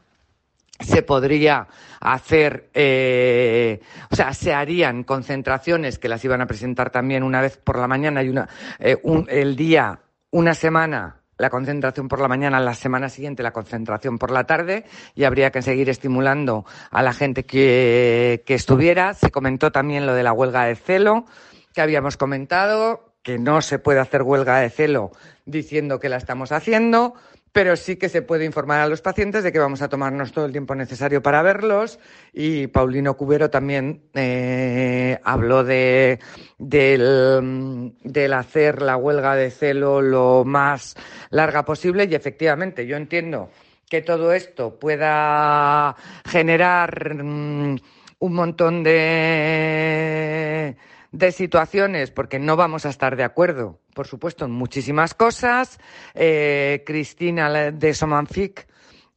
se podría hacer, eh, o sea, se harían concentraciones que las iban a presentar también una vez por la mañana y una, eh, el día, una semana la concentración por la mañana, la semana siguiente la concentración por la tarde y habría que seguir estimulando a la gente que, que estuviera. Se comentó también lo de la huelga de celo que habíamos comentado, que no se puede hacer huelga de celo diciendo que la estamos haciendo pero sí que se puede informar a los pacientes de que vamos a tomarnos todo el tiempo necesario para verlos. Y Paulino Cubero también eh, habló de, del, hacer la huelga de celo lo más larga posible y efectivamente yo entiendo que todo esto pueda generar mm, un montón de, de situaciones, porque no vamos a estar de acuerdo, por supuesto, en muchísimas cosas. Eh, Cristina de Somanfic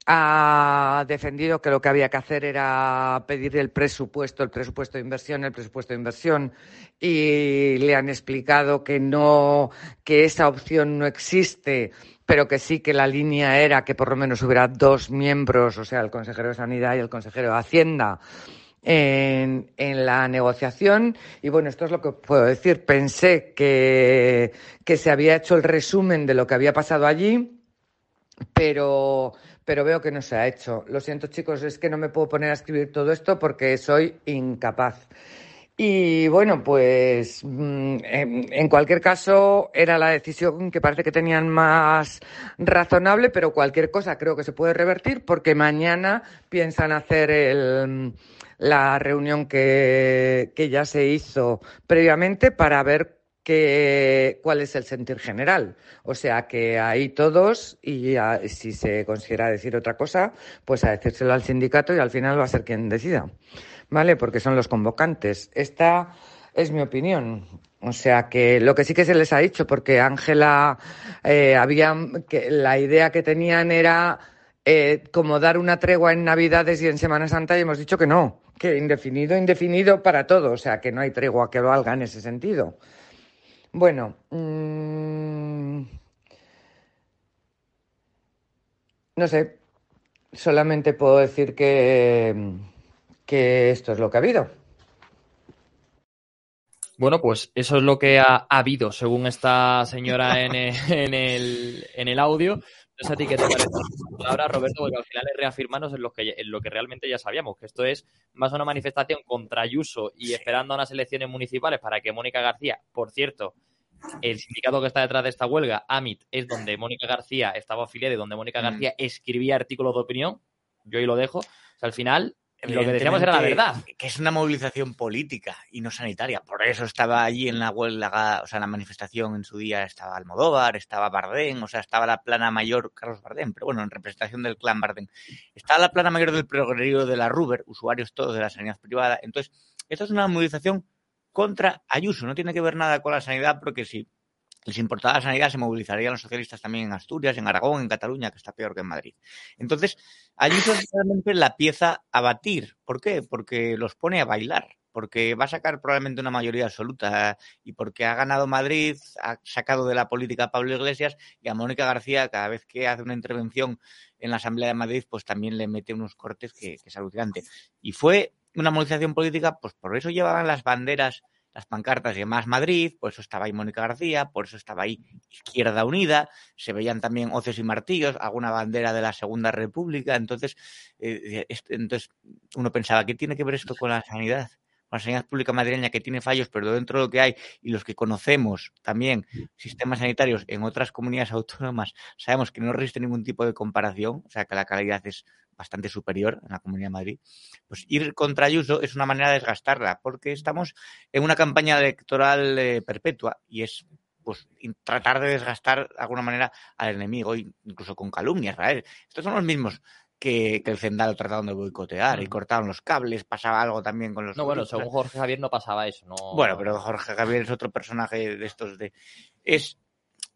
ha defendido que lo que había que hacer era pedir el presupuesto, el presupuesto de inversión, el presupuesto de inversión, y le han explicado que no, que esa opción no existe, pero que sí que la línea era que por lo menos hubiera dos miembros, o sea, el consejero de Sanidad y el consejero de Hacienda, en, la negociación. Y bueno, esto es lo que puedo decir. Pensé que, que se había hecho el resumen de lo que había pasado allí, pero, pero veo que no se ha hecho. Lo siento, chicos, es que no me puedo poner a escribir todo esto porque soy incapaz. Y bueno, pues mm, en, cualquier caso era la decisión que parece que tenían más razonable, pero cualquier cosa creo que se puede revertir porque mañana piensan hacer el, la reunión que, que ya se hizo previamente para ver cuál es el sentir general. O sea que ahí todos, y si se considera decir otra cosa, pues a decírselo al sindicato y al final va a ser quien decida. ¿Vale? Porque son los convocantes. Esta es mi opinión. O sea que lo que sí que se les ha dicho, porque Ángela eh, había que la idea que tenían era eh, como dar una tregua en Navidades y en Semana Santa y hemos dicho que no, que indefinido, indefinido para todo, o sea que no hay tregua que lo valga en ese sentido. Bueno, mm, no sé, solamente puedo decir que, que esto es lo que ha habido. Bueno, pues eso es lo que ha, habido, según esta señora en el, en el audio. No sé a ti qué te parece ahora, Roberto, porque al final es reafirmarnos en lo, que, en lo que realmente ya sabíamos, que esto es más una manifestación contra Ayuso y esperando a unas elecciones municipales para que Mónica García, por cierto, el sindicato que está detrás de esta huelga, AMIT, es donde Mónica García estaba afiliada y donde Mónica mm. García escribía artículos de opinión. Yo ahí lo dejo. O sea, al final, lo que decíamos era la verdad. Que es una movilización política y no sanitaria. Por eso estaba allí en la huelga, o sea, en la manifestación en su día estaba Almodóvar, estaba Bardén, o sea, estaba la plana mayor, Carlos Bardén, pero bueno, en representación del clan Bardén. Estaba la plana mayor del progreso de la Ruber, usuarios todos de la sanidad privada. Entonces, esto es una movilización contra Ayuso. No tiene que ver nada con la sanidad, porque si les importaba la sanidad, se movilizarían los socialistas también en Asturias, en Aragón, en Cataluña, que está peor que en Madrid. Entonces, Ayuso es realmente la pieza a batir. ¿Por qué? Porque los pone a bailar porque va a sacar probablemente una mayoría absoluta y porque ha ganado Madrid, ha sacado de la política a Pablo Iglesias y a Mónica García cada vez que hace una intervención en la Asamblea de Madrid, pues también le mete unos cortes que, que es alucinante. Y fue una movilización política, pues por eso llevaban las banderas, las pancartas de Más Madrid, por eso estaba ahí Mónica García, por eso estaba ahí Izquierda Unida, se veían también hoces y martillos, alguna bandera de la Segunda República, entonces, eh, entonces uno pensaba, ¿qué tiene que ver esto con la sanidad? La sanidad pública madrileña que tiene fallos, pero dentro de lo que hay y los que conocemos también sistemas sanitarios en otras comunidades autónomas, sabemos que no resiste ningún tipo de comparación, o sea que la calidad es bastante superior en la Comunidad de Madrid, pues ir contra Ayuso es una manera de desgastarla, porque estamos en una campaña electoral eh, perpetua y es pues tratar de desgastar de alguna manera al enemigo, incluso con calumnias. Estos son los mismos que, el Zendal trataron de boicotear y cortaron los cables, pasaba algo también con los... No, bueno, según Jorge Javier no pasaba eso, ¿no? Bueno, pero Jorge Javier es otro personaje de estos de... Es,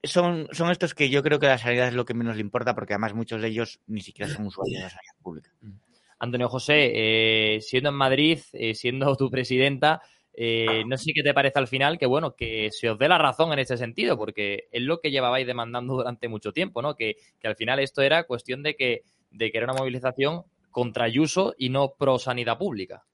son, son estos que yo creo que la sanidad es lo que menos le importa porque además muchos de ellos ni siquiera son usuarios de la sanidad pública. Mm. Antonio José, eh, siendo en Madrid, eh, siendo tu presidenta, eh, no sé qué te parece al final que, bueno, que se os dé la razón en ese sentido, porque es lo que llevabais demandando durante mucho tiempo, ¿no? Que, que al final esto era cuestión de que de que era una movilización contra Ayuso y no pro sanidad pública.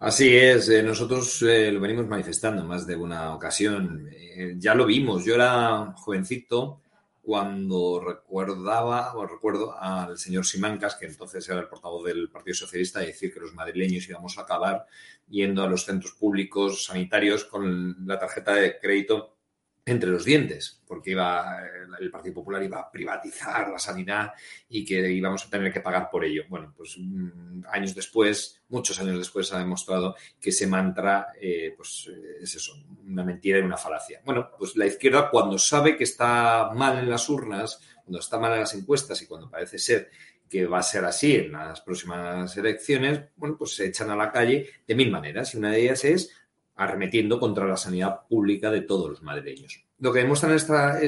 Así es, eh, nosotros eh, lo venimos manifestando más de una ocasión. Eh, ya lo vimos, yo era jovencito cuando recordaba o recuerdo al señor Simancas, que entonces era el portavoz del Partido Socialista, decir que los madrileños íbamos a acabar yendo a los centros públicos sanitarios con la tarjeta de crédito entre los dientes, porque iba el Partido Popular iba a privatizar la sanidad y que íbamos a tener que pagar por ello. Bueno, pues mm, años después, muchos años después, ha demostrado que ese mantra eh, pues, eh, es eso, una mentira y una falacia. Bueno, pues la izquierda cuando sabe que está mal en las urnas, cuando está mal en las encuestas y cuando parece ser que va a ser así en las próximas elecciones, bueno, pues se echan a la calle de mil maneras y una de ellas es arremetiendo contra la sanidad pública de todos los madrileños. Lo que demuestra esta,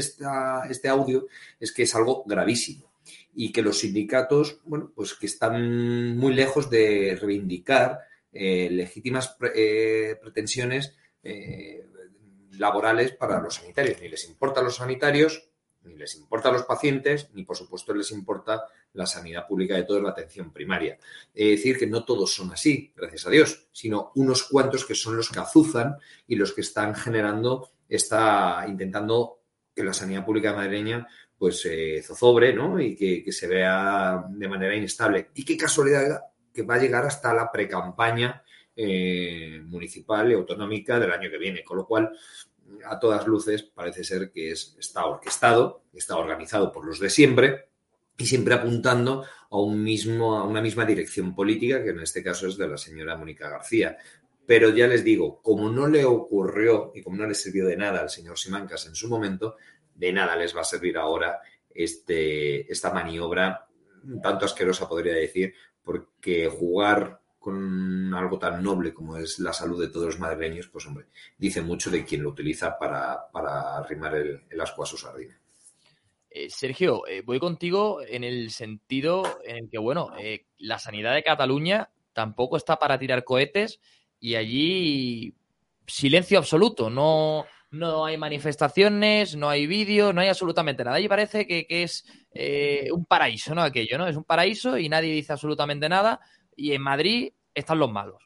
este audio es que es algo gravísimo y que los sindicatos, bueno, pues que están muy lejos de reivindicar eh, legítimas eh, pretensiones eh, laborales para los sanitarios. Ni les importa a los sanitarios, ni les importa a los pacientes, ni por supuesto les importa la sanidad pública de toda la atención primaria. Es decir, que no todos son así, gracias a Dios, sino unos cuantos que son los que azuzan y los que están generando, está intentando que la sanidad pública madrileña pues eh, zozobre, ¿no? Y que, se vea de manera inestable. Y qué casualidad que va a llegar hasta la precampaña eh, municipal y autonómica del año que viene. Con lo cual, a todas luces, parece ser que es, está orquestado, está organizado por los de siempre y siempre apuntando a, un mismo, a una misma dirección política, que en este caso es de la señora Mónica García. Pero ya les digo, como no le ocurrió y como no le sirvió de nada al señor Simancas en su momento, de nada les va a servir ahora este, esta maniobra, tanto asquerosa podría decir, porque jugar con algo tan noble como es la salud de todos los madrileños, pues hombre, dice mucho de quien lo utiliza para, para arrimar el, asco a su sardina. Eh, Sergio, eh, voy contigo en el sentido en el que, bueno, eh, la sanidad de Cataluña tampoco está para tirar cohetes y allí silencio absoluto, no, no hay manifestaciones, no hay vídeos, no hay absolutamente nada. Allí parece que, es un paraíso, ¿no? Aquello, ¿no? Es un paraíso y nadie dice absolutamente nada y en Madrid están los malos.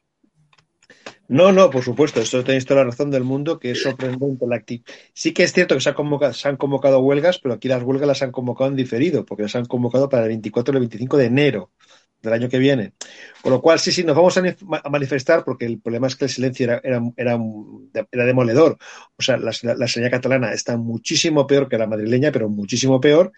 No, no, por supuesto, eso tenéis toda la razón del mundo, que es sorprendente la actividad. Sí que es cierto que se, se, han convocado huelgas, pero aquí las huelgas las han convocado en diferido, porque las han convocado para el 24 y el 25 de enero del año que viene. Con lo cual, sí, sí, nos vamos a manifestar, porque el problema es que el silencio era, era, era, demoledor. O sea, la, la sanidad catalana está muchísimo peor que la madrileña, pero muchísimo peor.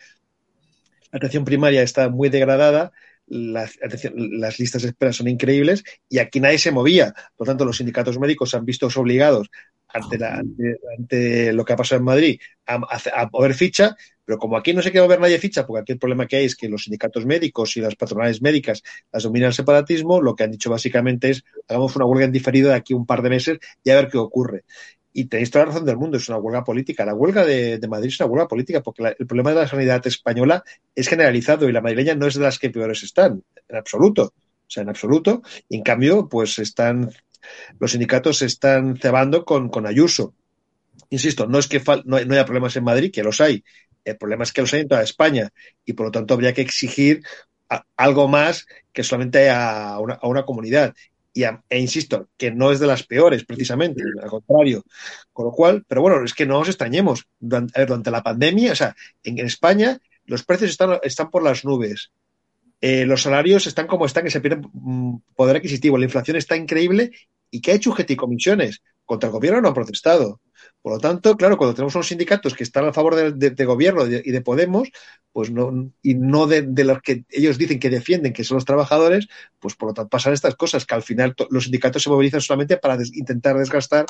La atención primaria está muy degradada las, las, listas de espera son increíbles y aquí nadie se movía. Por lo tanto, los sindicatos médicos se han visto obligados ante, ante, lo que ha pasado en Madrid a, a, mover ficha, pero como aquí no se quiere mover nadie ficha, porque aquí el problema que hay es que los sindicatos médicos y las patronales médicas las dominan el separatismo, lo que han dicho básicamente es hagamos una huelga en diferido de aquí un par de meses y a ver qué ocurre. Y tenéis toda la razón del mundo, es una huelga política. La huelga de, Madrid es una huelga política porque el problema de la sanidad española es generalizado y la madrileña no es de las que peores están, en absoluto. O sea, en absoluto. Y en cambio, pues están, los sindicatos se están cebando con, Ayuso. Insisto, no es que no, haya problemas en Madrid, que los hay. El problema es que los hay en toda España y por lo tanto habría que exigir algo más que solamente a una comunidad e insisto, que no es de las peores precisamente, al contrario. Con lo cual, pero bueno, es que no os extrañemos. Durante, durante la pandemia, o sea, en, España los precios están, están por las nubes. Eh, los salarios están como están, que se pierde mm, poder adquisitivo. La inflación está increíble. ¿Y qué ha hecho UGT y comisiones? Contra el gobierno no ha protestado. Por lo tanto, claro, cuando tenemos unos sindicatos que están a favor de, gobierno y de, Podemos, pues no, y no de, los que ellos dicen que defienden, que son los trabajadores, pues por lo tanto pasan estas cosas, que al final los sindicatos se movilizan solamente para intentar desgastar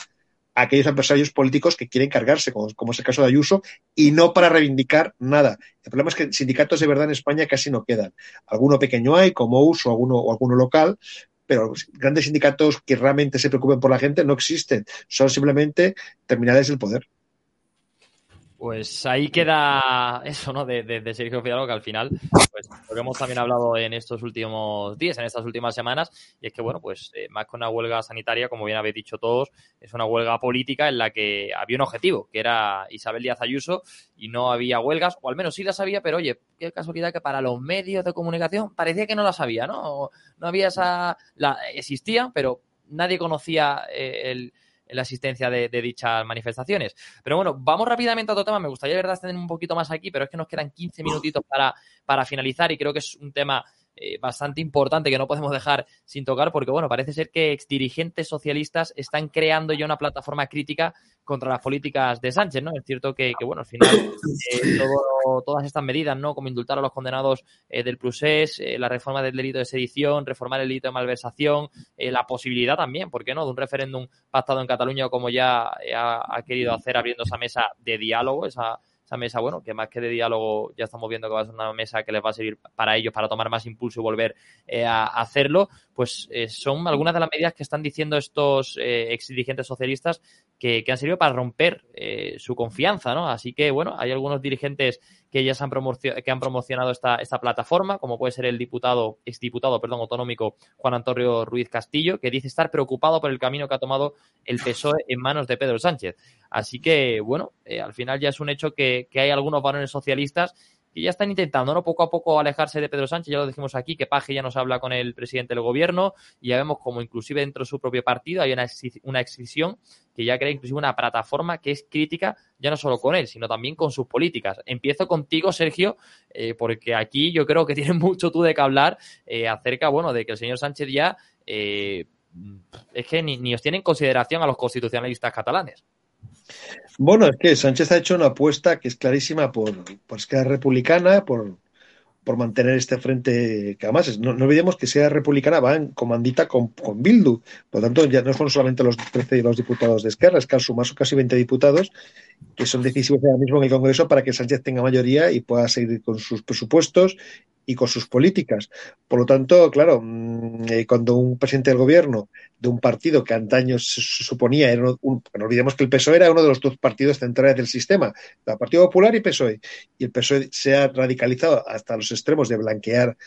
a aquellos empresarios políticos que quieren cargarse, como, como, es el caso de Ayuso, y no para reivindicar nada. El problema es que sindicatos de verdad en España casi no quedan. Alguno pequeño hay, como uso, alguno, o alguno local, pero grandes sindicatos que realmente se preocupen por la gente no existen, son simplemente terminales del poder. Pues ahí queda eso, ¿no? De, de, Sergio Fidalgo, que al final, pues lo que hemos también hablado en estos últimos días, en estas últimas semanas, y es que, bueno, pues eh, más que una huelga sanitaria, como bien habéis dicho todos, es una huelga política en la que había un objetivo, que era Isabel Díaz Ayuso, y no había huelgas, o al menos sí las había, pero oye, qué casualidad que para los medios de comunicación parecía que no las había, ¿no? No había esa. La, existía, pero nadie conocía eh, el la asistencia de, dichas manifestaciones. Pero bueno, vamos rápidamente a otro tema. Me gustaría, de verdad, extender un poquito más aquí, pero es que nos quedan 15 minutitos para, para finalizar y creo que es un tema eh, bastante importante que no podemos dejar sin tocar porque, bueno, parece ser que exdirigentes socialistas están creando ya una plataforma crítica contra las políticas de Sánchez, ¿no? Es cierto que, bueno, al final eh, todas estas medidas, ¿no? Como indultar a los condenados eh, del procés, la reforma del delito de sedición, reformar el delito de malversación, la posibilidad también, ¿por qué no?, de un referéndum pactado en Cataluña como ya ha, ha querido hacer abriendo esa mesa de diálogo, esa esa mesa, bueno, que más que de diálogo ya estamos viendo que va a ser una mesa que les va a servir para ellos, para tomar más impulso y volver eh, a, hacerlo, pues eh, son algunas de las medidas que están diciendo estos eh, ex dirigentes socialistas que, que, han servido para romper su confianza, ¿no? Así que, bueno, hay algunos dirigentes que ya han, promocionado esta, esta plataforma, como puede ser el diputado, exdiputado, perdón, autonómico Juan Antonio Ruiz Castillo, que dice estar preocupado por el camino que ha tomado el PSOE en manos de Pedro Sánchez. Así que, bueno, eh, al final ya es un hecho que, que hay algunos varones socialistas que ya están intentando, ¿no? Poco a poco alejarse de Pedro Sánchez, ya lo dijimos aquí, que Paje ya nos habla con el presidente del gobierno, y ya vemos como inclusive dentro de su propio partido hay una, una excisión que ya crea inclusive una plataforma que es crítica ya no solo con él, sino también con sus políticas. Empiezo contigo, Sergio, eh, porque aquí yo creo que tienes mucho tú de que hablar eh, acerca, bueno, de que el señor Sánchez ya eh, es que ni, ni os tiene en consideración a los constitucionalistas catalanes. Bueno, es que Sánchez ha hecho una apuesta que es clarísima por, Esquerra Republicana, por, mantener este frente, que además no, olvidemos que sea republicana va en comandita con, con, Bildu. Por lo tanto, ya no son solamente los 13 los diputados de Esquerra, es que al sumar son casi 20 diputados que son decisivos ahora mismo en el Congreso para que Sánchez tenga mayoría y pueda seguir con sus presupuestos y con sus políticas. Por lo tanto, claro, mm, eh, cuando un presidente del gobierno de un partido que antaño se suponía, era un, no olvidemos que el PSOE era uno de los dos partidos centrales del sistema, el Partido Popular y PSOE, y el PSOE se ha radicalizado hasta los extremos de blanquear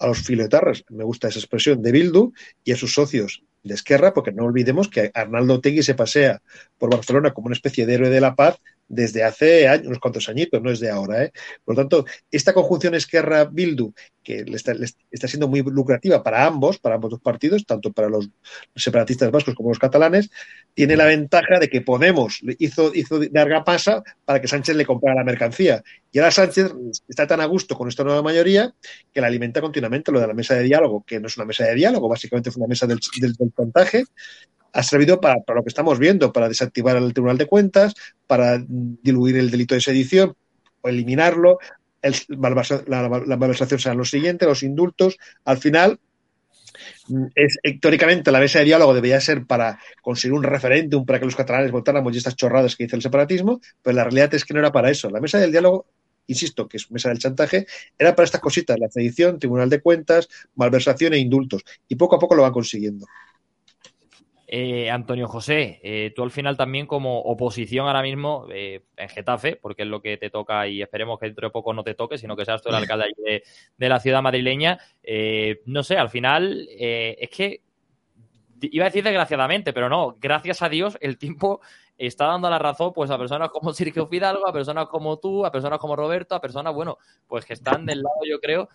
a los filoetarras, me gusta esa expresión, de Bildu y a sus socios de Esquerra, porque no olvidemos que Arnaldo Tegui se pasea por Barcelona como una especie de héroe de la paz desde hace años, unos cuantos añitos, no es de ahora. ¿eh? Por lo tanto, esta conjunción Esquerra-Bildu, que le está, siendo muy lucrativa para ambos, para ambos dos partidos, tanto para los separatistas vascos como los catalanes, tiene la ventaja de que Podemos hizo, hizo larga pasa para que Sánchez le comprara la mercancía. Y ahora Sánchez está tan a gusto con esta nueva mayoría que la alimenta continuamente lo de la mesa de diálogo, que no es una mesa de diálogo, básicamente es una mesa del, del, del chantaje, ha servido para, lo que estamos viendo, para desactivar el Tribunal de Cuentas, para diluir el delito de sedición o eliminarlo. El, la, malversación será lo siguiente, los indultos. Al final, es, teóricamente la mesa de diálogo debería ser para conseguir un referéndum para que los catalanes votáramos y estas chorradas que dice el separatismo, pero la realidad es que no era para eso. La mesa del diálogo, insisto, que es mesa del chantaje, era para estas cositas, la sedición, Tribunal de Cuentas, malversación e indultos. Y poco a poco lo van consiguiendo. Eh, Antonio José, eh, tú al final también como oposición ahora mismo eh, en Getafe, porque es lo que te toca y esperemos que dentro de poco no te toque, sino que seas tú el alcalde de, de la ciudad madrileña. no sé, al final es que iba a decir desgraciadamente, pero no, gracias a Dios el tiempo está dando la razón pues a personas como Sergio Fidalgo, a personas como tú, a personas como Roberto, a personas, bueno, pues que están del lado, yo creo,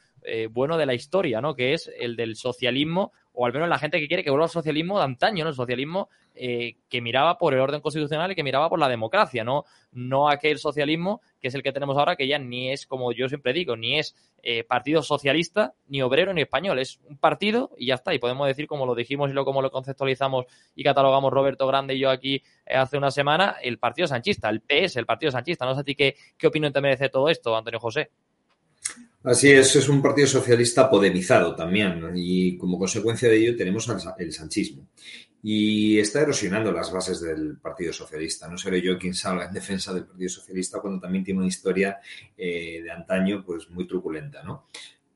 bueno de la historia, ¿no? Que es el del socialismo o al menos la gente que quiere que vuelva al socialismo de antaño, ¿no? El socialismo eh, que miraba por el orden constitucional y que miraba por la democracia, ¿no? No aquel socialismo que es el que tenemos ahora, que ya ni es, como yo siempre digo, ni es eh, partido socialista, ni obrero, ni español. Es un partido y ya está. Y podemos decir, como lo dijimos y lo como lo conceptualizamos y catalogamos Roberto Grande y yo aquí eh, hace una semana, el partido sanchista, el PS, el partido sanchista. No sé a ti qué, qué opinión te merece todo esto, Antonio José. Así es, es un partido socialista podemizado también y como consecuencia de ello tenemos el sanchismo. Y está erosionando las bases del Partido Socialista. No seré yo quien salga en defensa del Partido Socialista cuando también tiene una historia eh, de antaño pues muy truculenta, ¿no?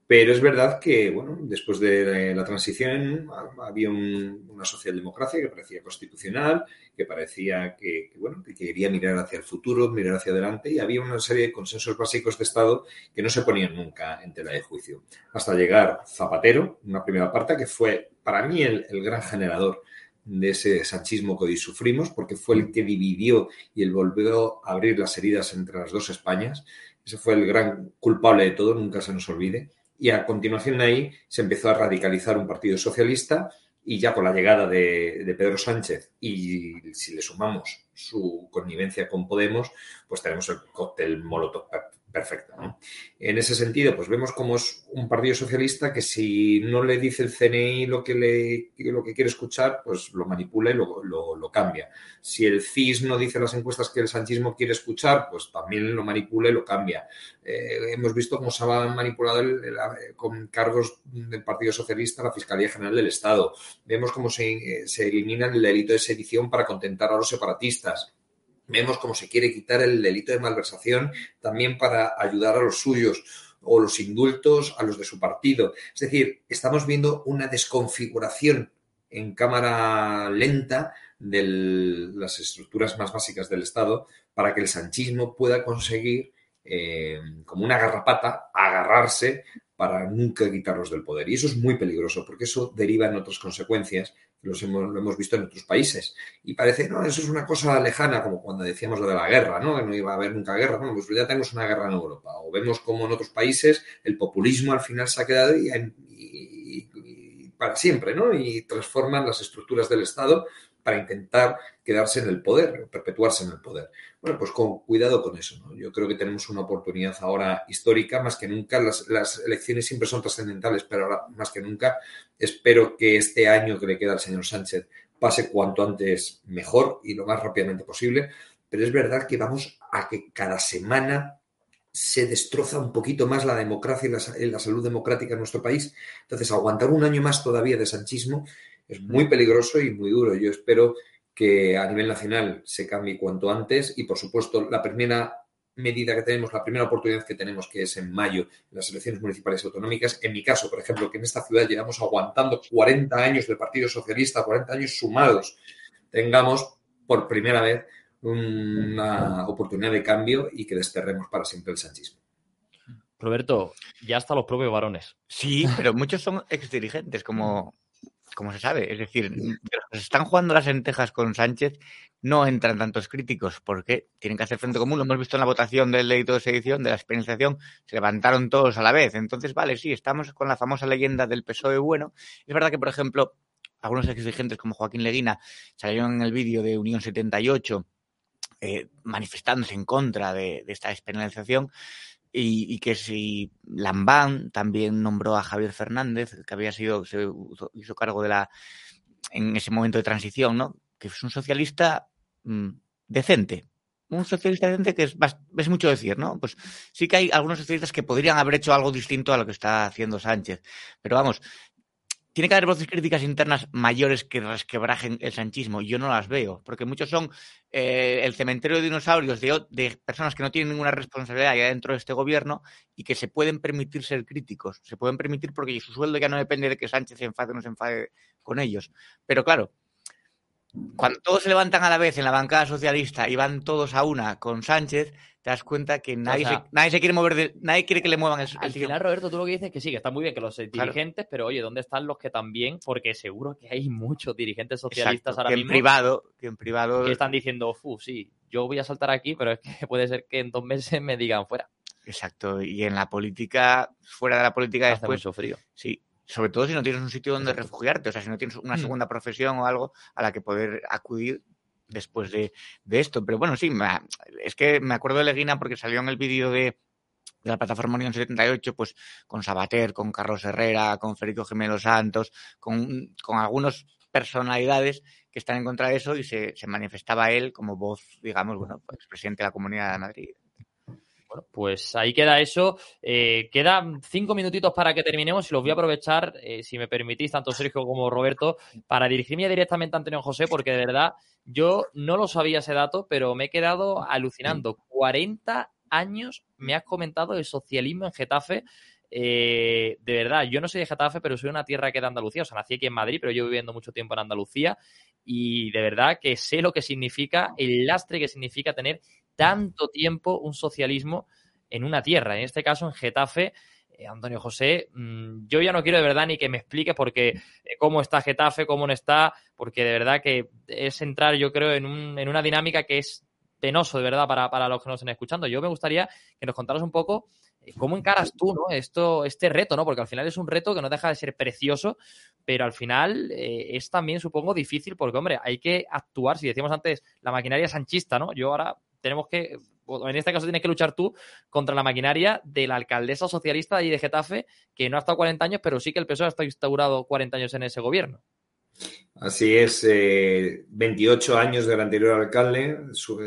Pero es verdad que, bueno, después de la transición había una socialdemocracia que parecía constitucional, que parecía que, bueno, que quería mirar hacia el futuro, mirar hacia adelante, y había una serie de consensos básicos de Estado que no se ponían nunca en tela de juicio. Hasta llegar Zapatero, una primera parte, que fue para mí el, el gran generador de ese sanchismo que hoy sufrimos, porque fue el que dividió y el volvió a abrir las heridas entre las dos Españas. Ese fue el gran culpable de todo, nunca se nos olvide y a continuación de ahí se empezó a radicalizar un partido socialista y ya con la llegada de, Pedro Sánchez y si le sumamos su connivencia con Podemos, pues tenemos el cóctel Molotov perfecto. ¿no? En ese sentido, pues vemos como es un partido socialista que si no le dice el CNI lo que, le, lo que quiere escuchar, pues lo manipula y lo, lo, cambia. Si el CIS no dice las encuestas que el sanchismo quiere escuchar, pues también lo manipula y lo cambia. Eh, hemos visto cómo se ha manipulado con cargos del Partido Socialista la Fiscalía General del Estado. Vemos cómo se, eh, se elimina el delito de sedición para contentar a los separatistas Vemos cómo se quiere quitar el delito de malversación también para ayudar a los suyos o los indultos a los de su partido. Es decir, estamos viendo una desconfiguración en cámara lenta de las estructuras más básicas del Estado para que el sanchismo pueda conseguir, eh, como una garrapata, agarrarse para nunca quitarlos del poder. Y eso es muy peligroso porque eso deriva en otras consecuencias los hemos, lo hemos visto en otros países. Y parece, no, eso es una cosa lejana, como cuando decíamos lo de la guerra, ¿no? Que no iba a haber nunca guerra. Bueno, pues ya tenemos una guerra en Europa. O vemos como en otros países el populismo al final se ha quedado y, y para siempre, ¿no? Y transforman las estructuras del Estado para intentar quedarse en el poder, perpetuarse en el poder. Bueno, pues con cuidado con eso. ¿no? Yo creo que tenemos una oportunidad ahora histórica, más que nunca. Las, elecciones siempre son trascendentales, pero ahora más que nunca espero que este año que le queda al señor Sánchez pase cuanto antes mejor y lo más rápidamente posible. Pero es verdad que vamos a que cada semana se destroza un poquito más la democracia y la, la, salud democrática en nuestro país. Entonces, aguantar un año más todavía de sanchismo es muy peligroso y muy duro. Yo espero que a nivel nacional se cambie cuanto antes y, por supuesto, la primera medida que tenemos, la primera oportunidad que tenemos, que es en mayo, en las elecciones municipales y autonómicas. En mi caso, por ejemplo, que en esta ciudad llevamos aguantando 40 años del Partido Socialista, 40 años sumados, tengamos por primera vez una oportunidad de cambio y que desterremos para siempre el sanchismo. Roberto, ya hasta los propios varones. Sí, pero muchos son exdirigentes, como como se sabe. Es decir, de los que se están jugando las lentejas con Sánchez, no entran tantos críticos porque tienen que hacer frente común. Lo hemos visto en la votación del delito de sedición, de la experienciación, se levantaron todos a la vez. Entonces, vale, sí, estamos con la famosa leyenda del PSOE bueno. Es verdad que, por ejemplo, algunos exigentes como Joaquín Leguina salieron en el vídeo de Unión 78 eh, manifestándose en contra de, de esta despenalización y, y, que si Lambán también nombró a Javier Fernández, que había sido, se hizo cargo de la, en ese momento de transición, ¿no? Que es un socialista mmm, decente. Un socialista decente que es, es mucho decir, ¿no? Pues sí que hay algunos socialistas que podrían haber hecho algo distinto a lo que está haciendo Sánchez. Pero vamos, tiene que haber voces críticas internas mayores que resquebrajen el sanchismo. Yo no las veo, porque muchos son eh, el cementerio de dinosaurios de, personas que no tienen ninguna responsabilidad ya dentro de este gobierno y que se pueden permitir ser críticos. Se pueden permitir porque su sueldo ya no depende de que Sánchez se enfade o no se enfade con ellos. Pero claro, cuando todos se levantan a la vez en la bancada socialista y van todos a una con Sánchez, te das cuenta que nadie, o sea, se, nadie se quiere mover, de, nadie quiere que le muevan el, Al el final, Roberto, tú lo que dices es que sí, que está muy bien que los dirigentes, claro. pero oye, ¿dónde están los que también? Porque seguro que hay muchos dirigentes socialistas Exacto, ahora que mismo en privado, que en privado que están diciendo, fu, sí, yo voy a saltar aquí, pero es que puede ser que en dos meses me digan fuera. Exacto, y en la política, fuera de la política Hace después. mucho frío. Sí, sobre todo si no tienes un sitio donde refugiarte, o sea, si no tienes una segunda profesión o algo a la que poder acudir después de, de esto. Pero bueno, sí, me, es que me acuerdo de Leguina porque salió en el vídeo de, la plataforma Unión 78, pues con Sabater, con Carlos Herrera, con Federico Gemelo Santos, con, con algunas personalidades que están en contra de eso y se, se manifestaba él como voz, digamos, bueno, pues presidente de la Comunidad de Madrid. Bueno, pues ahí queda eso. Eh, quedan cinco minutitos para que terminemos y los voy a aprovechar, eh, si me permitís, tanto Sergio como Roberto, para dirigirme directamente a Antonio José, porque de verdad yo no lo sabía ese dato, pero me he quedado alucinando. 40 años me has comentado el socialismo en Getafe. Eh, de verdad, yo no soy de Getafe, pero soy una tierra que de Andalucía. O sea, nací aquí en Madrid, pero llevo viviendo mucho tiempo en Andalucía. Y de verdad que sé lo que significa, el lastre que significa tener tanto tiempo un socialismo en una tierra. En este caso, en Getafe, eh, Antonio José, mmm, yo ya no quiero de verdad ni que me expliques porque eh, cómo está Getafe, cómo no está, porque de verdad que es entrar, yo creo, en, un, en una dinámica que es penoso, de verdad, para, para, los que nos estén escuchando. Yo me gustaría que nos contaras un poco eh, cómo encaras tú, ¿no? Esto, este reto, ¿no? Porque al final es un reto que no deja de ser precioso, pero al final es también, supongo, difícil porque, hombre, hay que actuar, si decíamos antes, la maquinaria sanchista, ¿no? Yo ahora tenemos que, en este caso tienes que luchar tú contra la maquinaria de la alcaldesa socialista de, de Getafe, que no ha estado 40 años, pero sí que el PSOE ha estado instaurado 40 años en ese gobierno. Así es, eh, 28 años del anterior alcalde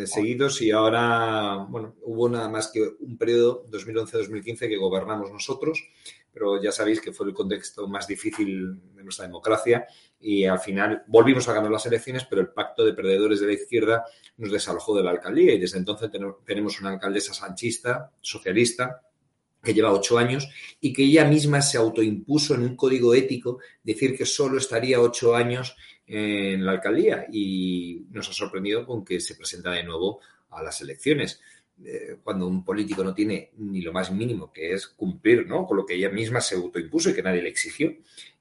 seguidos y ahora, bueno, hubo nada más que un periodo 2011-2015 que gobernamos nosotros, pero ya sabéis que fue el contexto más difícil de nuestra democracia y al final volvimos a ganar las elecciones, pero el pacto de perdedores de la izquierda nos desalojó de la alcaldía y desde entonces tenemos una alcaldesa sanchista, socialista, que lleva ocho años y que ella misma se autoimpuso en un código ético decir que solo estaría ocho años en la alcaldía y nos ha sorprendido con que se presenta de nuevo a las elecciones. Eh, cuando un político no tiene ni lo más mínimo, que es cumplir ¿no? con lo que ella misma se autoimpuso y que nadie le exigió,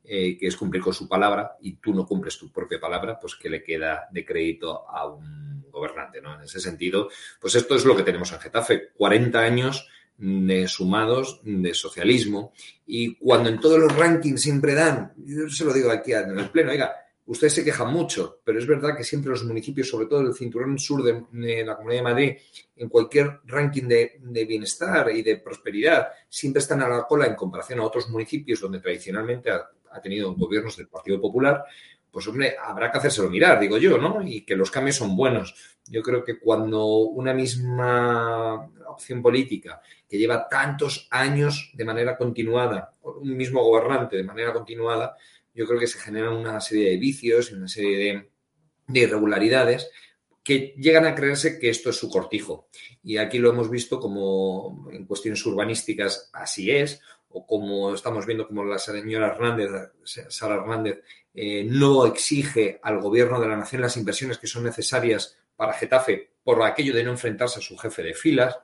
eh, que es cumplir con su palabra, y tú no cumples tu propia palabra, pues que le queda de crédito a un gobernante. ¿no? En ese sentido, pues esto es lo que tenemos en Getafe, 40 años de sumados de socialismo, y cuando en todos los rankings siempre dan, yo se lo digo aquí en el pleno, oiga, Ustedes se quejan mucho, pero es verdad que siempre los municipios, sobre todo el cinturón sur de, la Comunidad de Madrid, en cualquier ranking de, bienestar y de prosperidad, siempre están a la cola en comparación a otros municipios donde tradicionalmente ha, tenido gobiernos del Partido Popular. Pues hombre, habrá que hacérselo mirar, digo yo, ¿no? Y que los cambios son buenos. Yo creo que cuando una misma opción política que lleva tantos años de manera continuada, un mismo gobernante de manera continuada, yo creo que se generan una serie de vicios y una serie de, irregularidades que llegan a creerse que esto es su cortijo. Y aquí lo hemos visto como en cuestiones urbanísticas así es, o como estamos viendo como la señora Hernández, Sara Hernández, eh, no exige al gobierno de la nación las inversiones que son necesarias para Getafe por aquello de no enfrentarse a su jefe de filas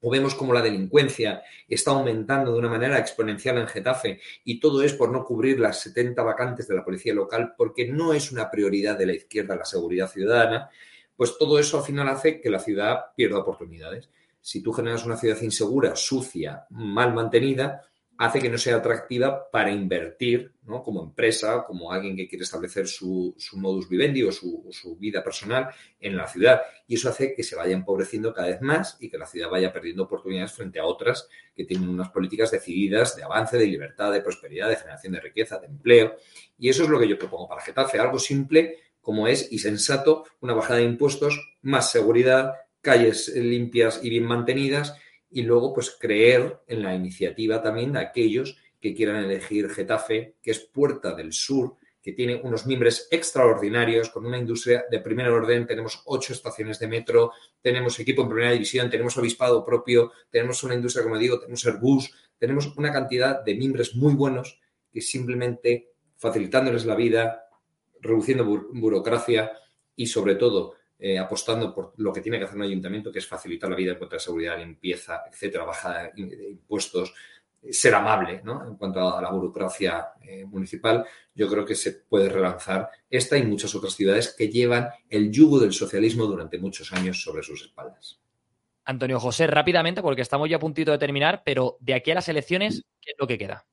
o vemos como la delincuencia está aumentando de una manera exponencial en Getafe y todo es por no cubrir las 70 vacantes de la policía local porque no es una prioridad de la izquierda la seguridad ciudadana, pues todo eso al final hace que la ciudad pierda oportunidades. Si tú generas una ciudad insegura, sucia, mal mantenida, hace que no sea atractiva para invertir ¿no? como empresa, como alguien que quiere establecer su, modus vivendi o su, su, vida personal en la ciudad. Y eso hace que se vaya empobreciendo cada vez más y que la ciudad vaya perdiendo oportunidades frente a otras que tienen unas políticas decididas de avance, de libertad, de prosperidad, de generación de riqueza, de empleo. Y eso es lo que yo propongo para Getafe, algo simple como es y sensato, una bajada de impuestos, más seguridad, calles limpias y bien mantenidas y luego pues creer en la iniciativa también de aquellos que quieran elegir Getafe, que es Puerta del Sur, que tiene unos miembros extraordinarios, con una industria de primer orden, tenemos ocho estaciones de metro, tenemos equipo en primera división, tenemos obispado propio, tenemos una industria, como digo, tenemos Airbus, tenemos una cantidad de miembros muy buenos que simplemente facilitándoles la vida, reduciendo burocracia y sobre todo eh, apostando por lo que tiene que hacer un ayuntamiento, que es facilitar la vida en cuanto a seguridad, limpieza, etcétera, bajada de impuestos, eh, ser amable ¿no? en cuanto a la burocracia eh, municipal, yo creo que se puede relanzar esta y muchas otras ciudades que llevan el yugo del socialismo durante muchos años sobre sus espaldas. Antonio José, rápidamente, porque estamos ya a puntito de terminar, pero de aquí a las elecciones, ¿qué es lo que queda?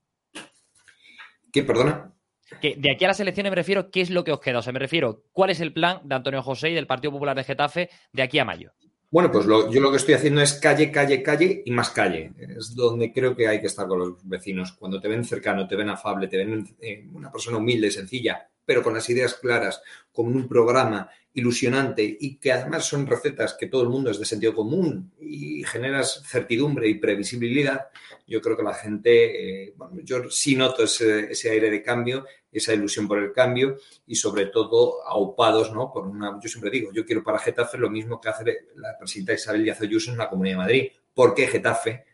¿Qué, perdona? Que de aquí a las elecciones me refiero, ¿qué es lo que os queda? O sea, me refiero, ¿cuál es el plan de Antonio José y del Partido Popular de Getafe de aquí a mayo? Bueno, pues yo lo que estoy haciendo es calle, calle, calle y más calle. Es donde creo que hay que estar con los vecinos. Cuando te ven cercano, te ven afable, te ven eh, una persona humilde, sencilla, pero con las ideas claras, con un programa ilusionante y que además son recetas que todo el mundo es de sentido común y generas certidumbre y previsibilidad, yo creo que la gente, eh, bueno, yo sí noto ese, ese, aire de cambio, esa ilusión por el cambio y sobre todo aupados, ¿no? Por una, yo siempre digo, yo quiero para Getafe lo mismo que hace la presidenta Isabel Díaz Ayuso en la Comunidad de Madrid. ¿Por qué Getafe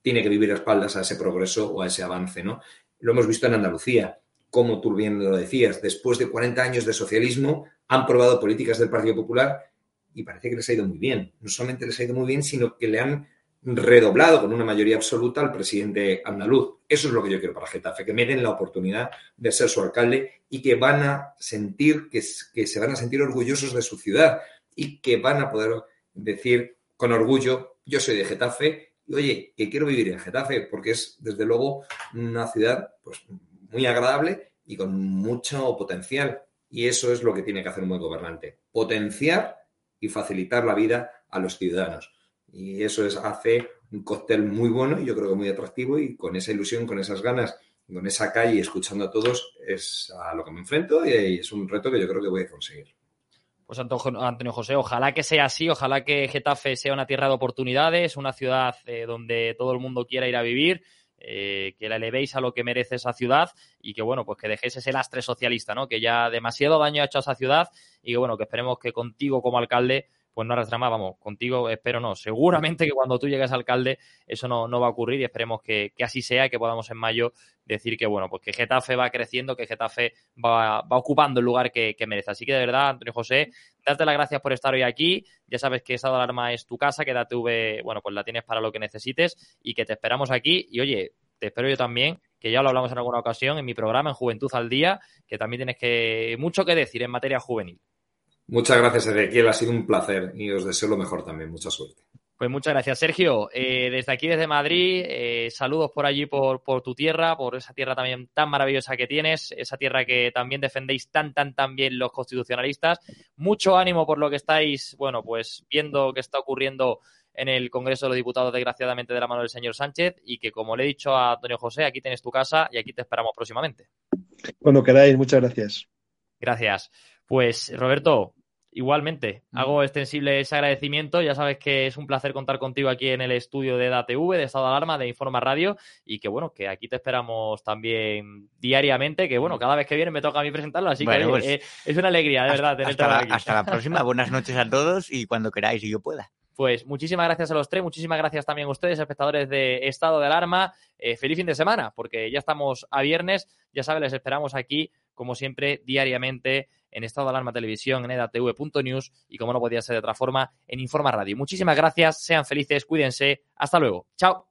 tiene que vivir a espaldas a ese progreso o a ese avance, ¿no? Lo hemos visto en Andalucía como tú bien lo decías, después de 40 años de socialismo, han probado políticas del Partido Popular y parece que les ha ido muy bien. No solamente les ha ido muy bien, sino que le han redoblado con una mayoría absoluta al presidente andaluz. Eso es lo que yo quiero para Getafe, que me den la oportunidad de ser su alcalde y que van a sentir, que, que se van a sentir orgullosos de su ciudad y que van a poder decir con orgullo, yo soy de Getafe y oye, que quiero vivir en Getafe porque es desde luego una ciudad pues, muy agradable y con mucho potencial. Y eso es lo que tiene que hacer un buen gobernante, potenciar y facilitar la vida a los ciudadanos. Y eso es, hace un cóctel muy bueno y yo creo que muy atractivo y con esa ilusión, con esas ganas, con esa calle, escuchando a todos, es a lo que me enfrento y es un reto que yo creo que voy a conseguir. Pues Antonio José, ojalá que sea así, ojalá que Getafe sea una tierra de oportunidades, una ciudad eh, donde todo el mundo quiera ir a vivir eh, que la elevéis a lo que merece esa ciudad y que, bueno, pues que dejéis ese lastre socialista, ¿no? Que ya demasiado daño ha hecho a esa ciudad y que, bueno, que esperemos que contigo como alcalde pues no arrastra más, vamos, contigo espero no. Seguramente que cuando tú llegues alcalde eso no, no va a ocurrir y esperemos que, así sea, que podamos en mayo decir que, bueno, pues que Getafe va creciendo, que Getafe va, va ocupando el lugar que, merece. Así que de verdad, Antonio José, darte las gracias por estar hoy aquí. Ya sabes que de Alarma es tu casa, que TV, bueno, pues la tienes para lo que necesites y que te esperamos aquí. Y oye, te espero yo también, que ya lo hablamos en alguna ocasión en mi programa, en Juventud al Día, que también tienes que mucho que decir en materia juvenil. Muchas gracias, Ezequiel. Ha sido un placer y os deseo lo mejor también. Mucha suerte. Pues muchas gracias, Sergio. Eh, desde aquí, desde Madrid, eh, saludos por allí, por, por, tu tierra, por esa tierra también tan maravillosa que tienes, esa tierra que también defendéis tan, tan, tan bien los constitucionalistas. Mucho ánimo por lo que estáis, bueno, pues viendo que está ocurriendo en el Congreso de los Diputados, desgraciadamente, de la mano del señor Sánchez, y que, como le he dicho a Antonio José, aquí tienes tu casa y aquí te esperamos próximamente. Cuando queráis, muchas gracias. Gracias. Pues, Roberto, Igualmente, mm. hago extensible ese agradecimiento. Ya sabes que es un placer contar contigo aquí en el estudio de DATV, de Estado de Alarma, de Informa Radio, y que bueno, que aquí te esperamos también diariamente, que bueno, cada vez que viene me toca a mí presentarlo, así que pues, eh, es una alegría, de verdad, hasta, la, hasta la próxima, buenas noches a todos y cuando queráis y yo pueda. Pues muchísimas gracias a los tres, muchísimas gracias también a ustedes, espectadores de Estado de Alarma. Eh, feliz fin de semana, porque ya estamos a viernes, ya saben, les esperamos aquí, como siempre, diariamente en Estado de Alarma Televisión, en edatv.news y como no podía ser de otra forma, en Informa Radio. Muchísimas gracias, sean felices, cuídense, hasta luego. Chao.